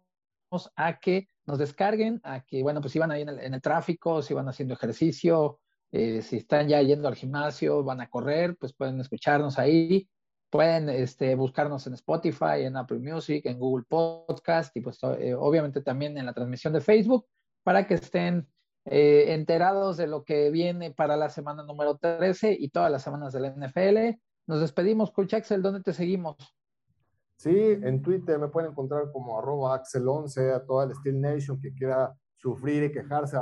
a que nos descarguen, a que, bueno, pues si van ahí en el, tráfico, si van haciendo ejercicio, eh, si están ya yendo al gimnasio, van a correr, pues pueden escucharnos ahí. Pueden este, buscarnos en Spotify, en Apple Music, en Google Podcast y pues eh, obviamente también en la transmisión de Facebook para que estén eh, enterados de lo que viene para la semana número 13 y todas las semanas de la NFL. Nos despedimos, Coach Axel, ¿dónde te seguimos? Sí, en Twitter me pueden encontrar como arroba Axel11 a toda la Steel Nation que quiera sufrir y quejarse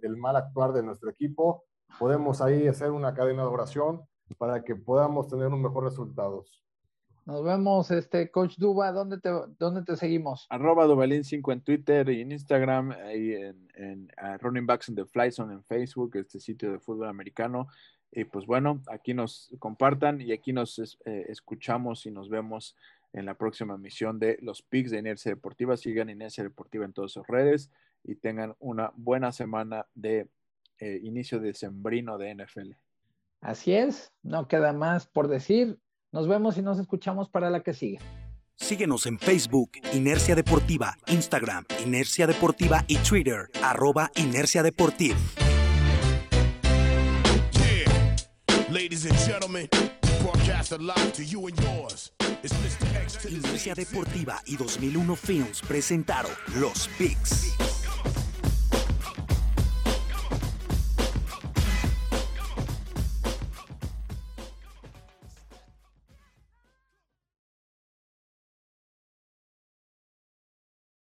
del mal actuar de nuestro equipo podemos ahí hacer una cadena de oración para que podamos tener un mejor resultados. Nos vemos, este Coach Duba, ¿dónde te, dónde te seguimos? Arroba Dubalín5 en Twitter y en Instagram, y en, en Running Backs in the Fly Zone en Facebook, este sitio de fútbol americano. Y pues bueno, aquí nos compartan y aquí nos eh, escuchamos y nos vemos en la próxima emisión de los Picks de Inercia Deportiva. Sigan Inercia Deportiva en todas sus redes y tengan una buena semana de eh, inicio de sembrino de NFL. Así es, no queda más por decir. Nos vemos y nos escuchamos para la que sigue. Síguenos en Facebook, Inercia Deportiva, Instagram, Inercia Deportiva y Twitter, arroba Inercia Deportiva. Inercia Deportiva y 2001 Films presentaron Los Picks.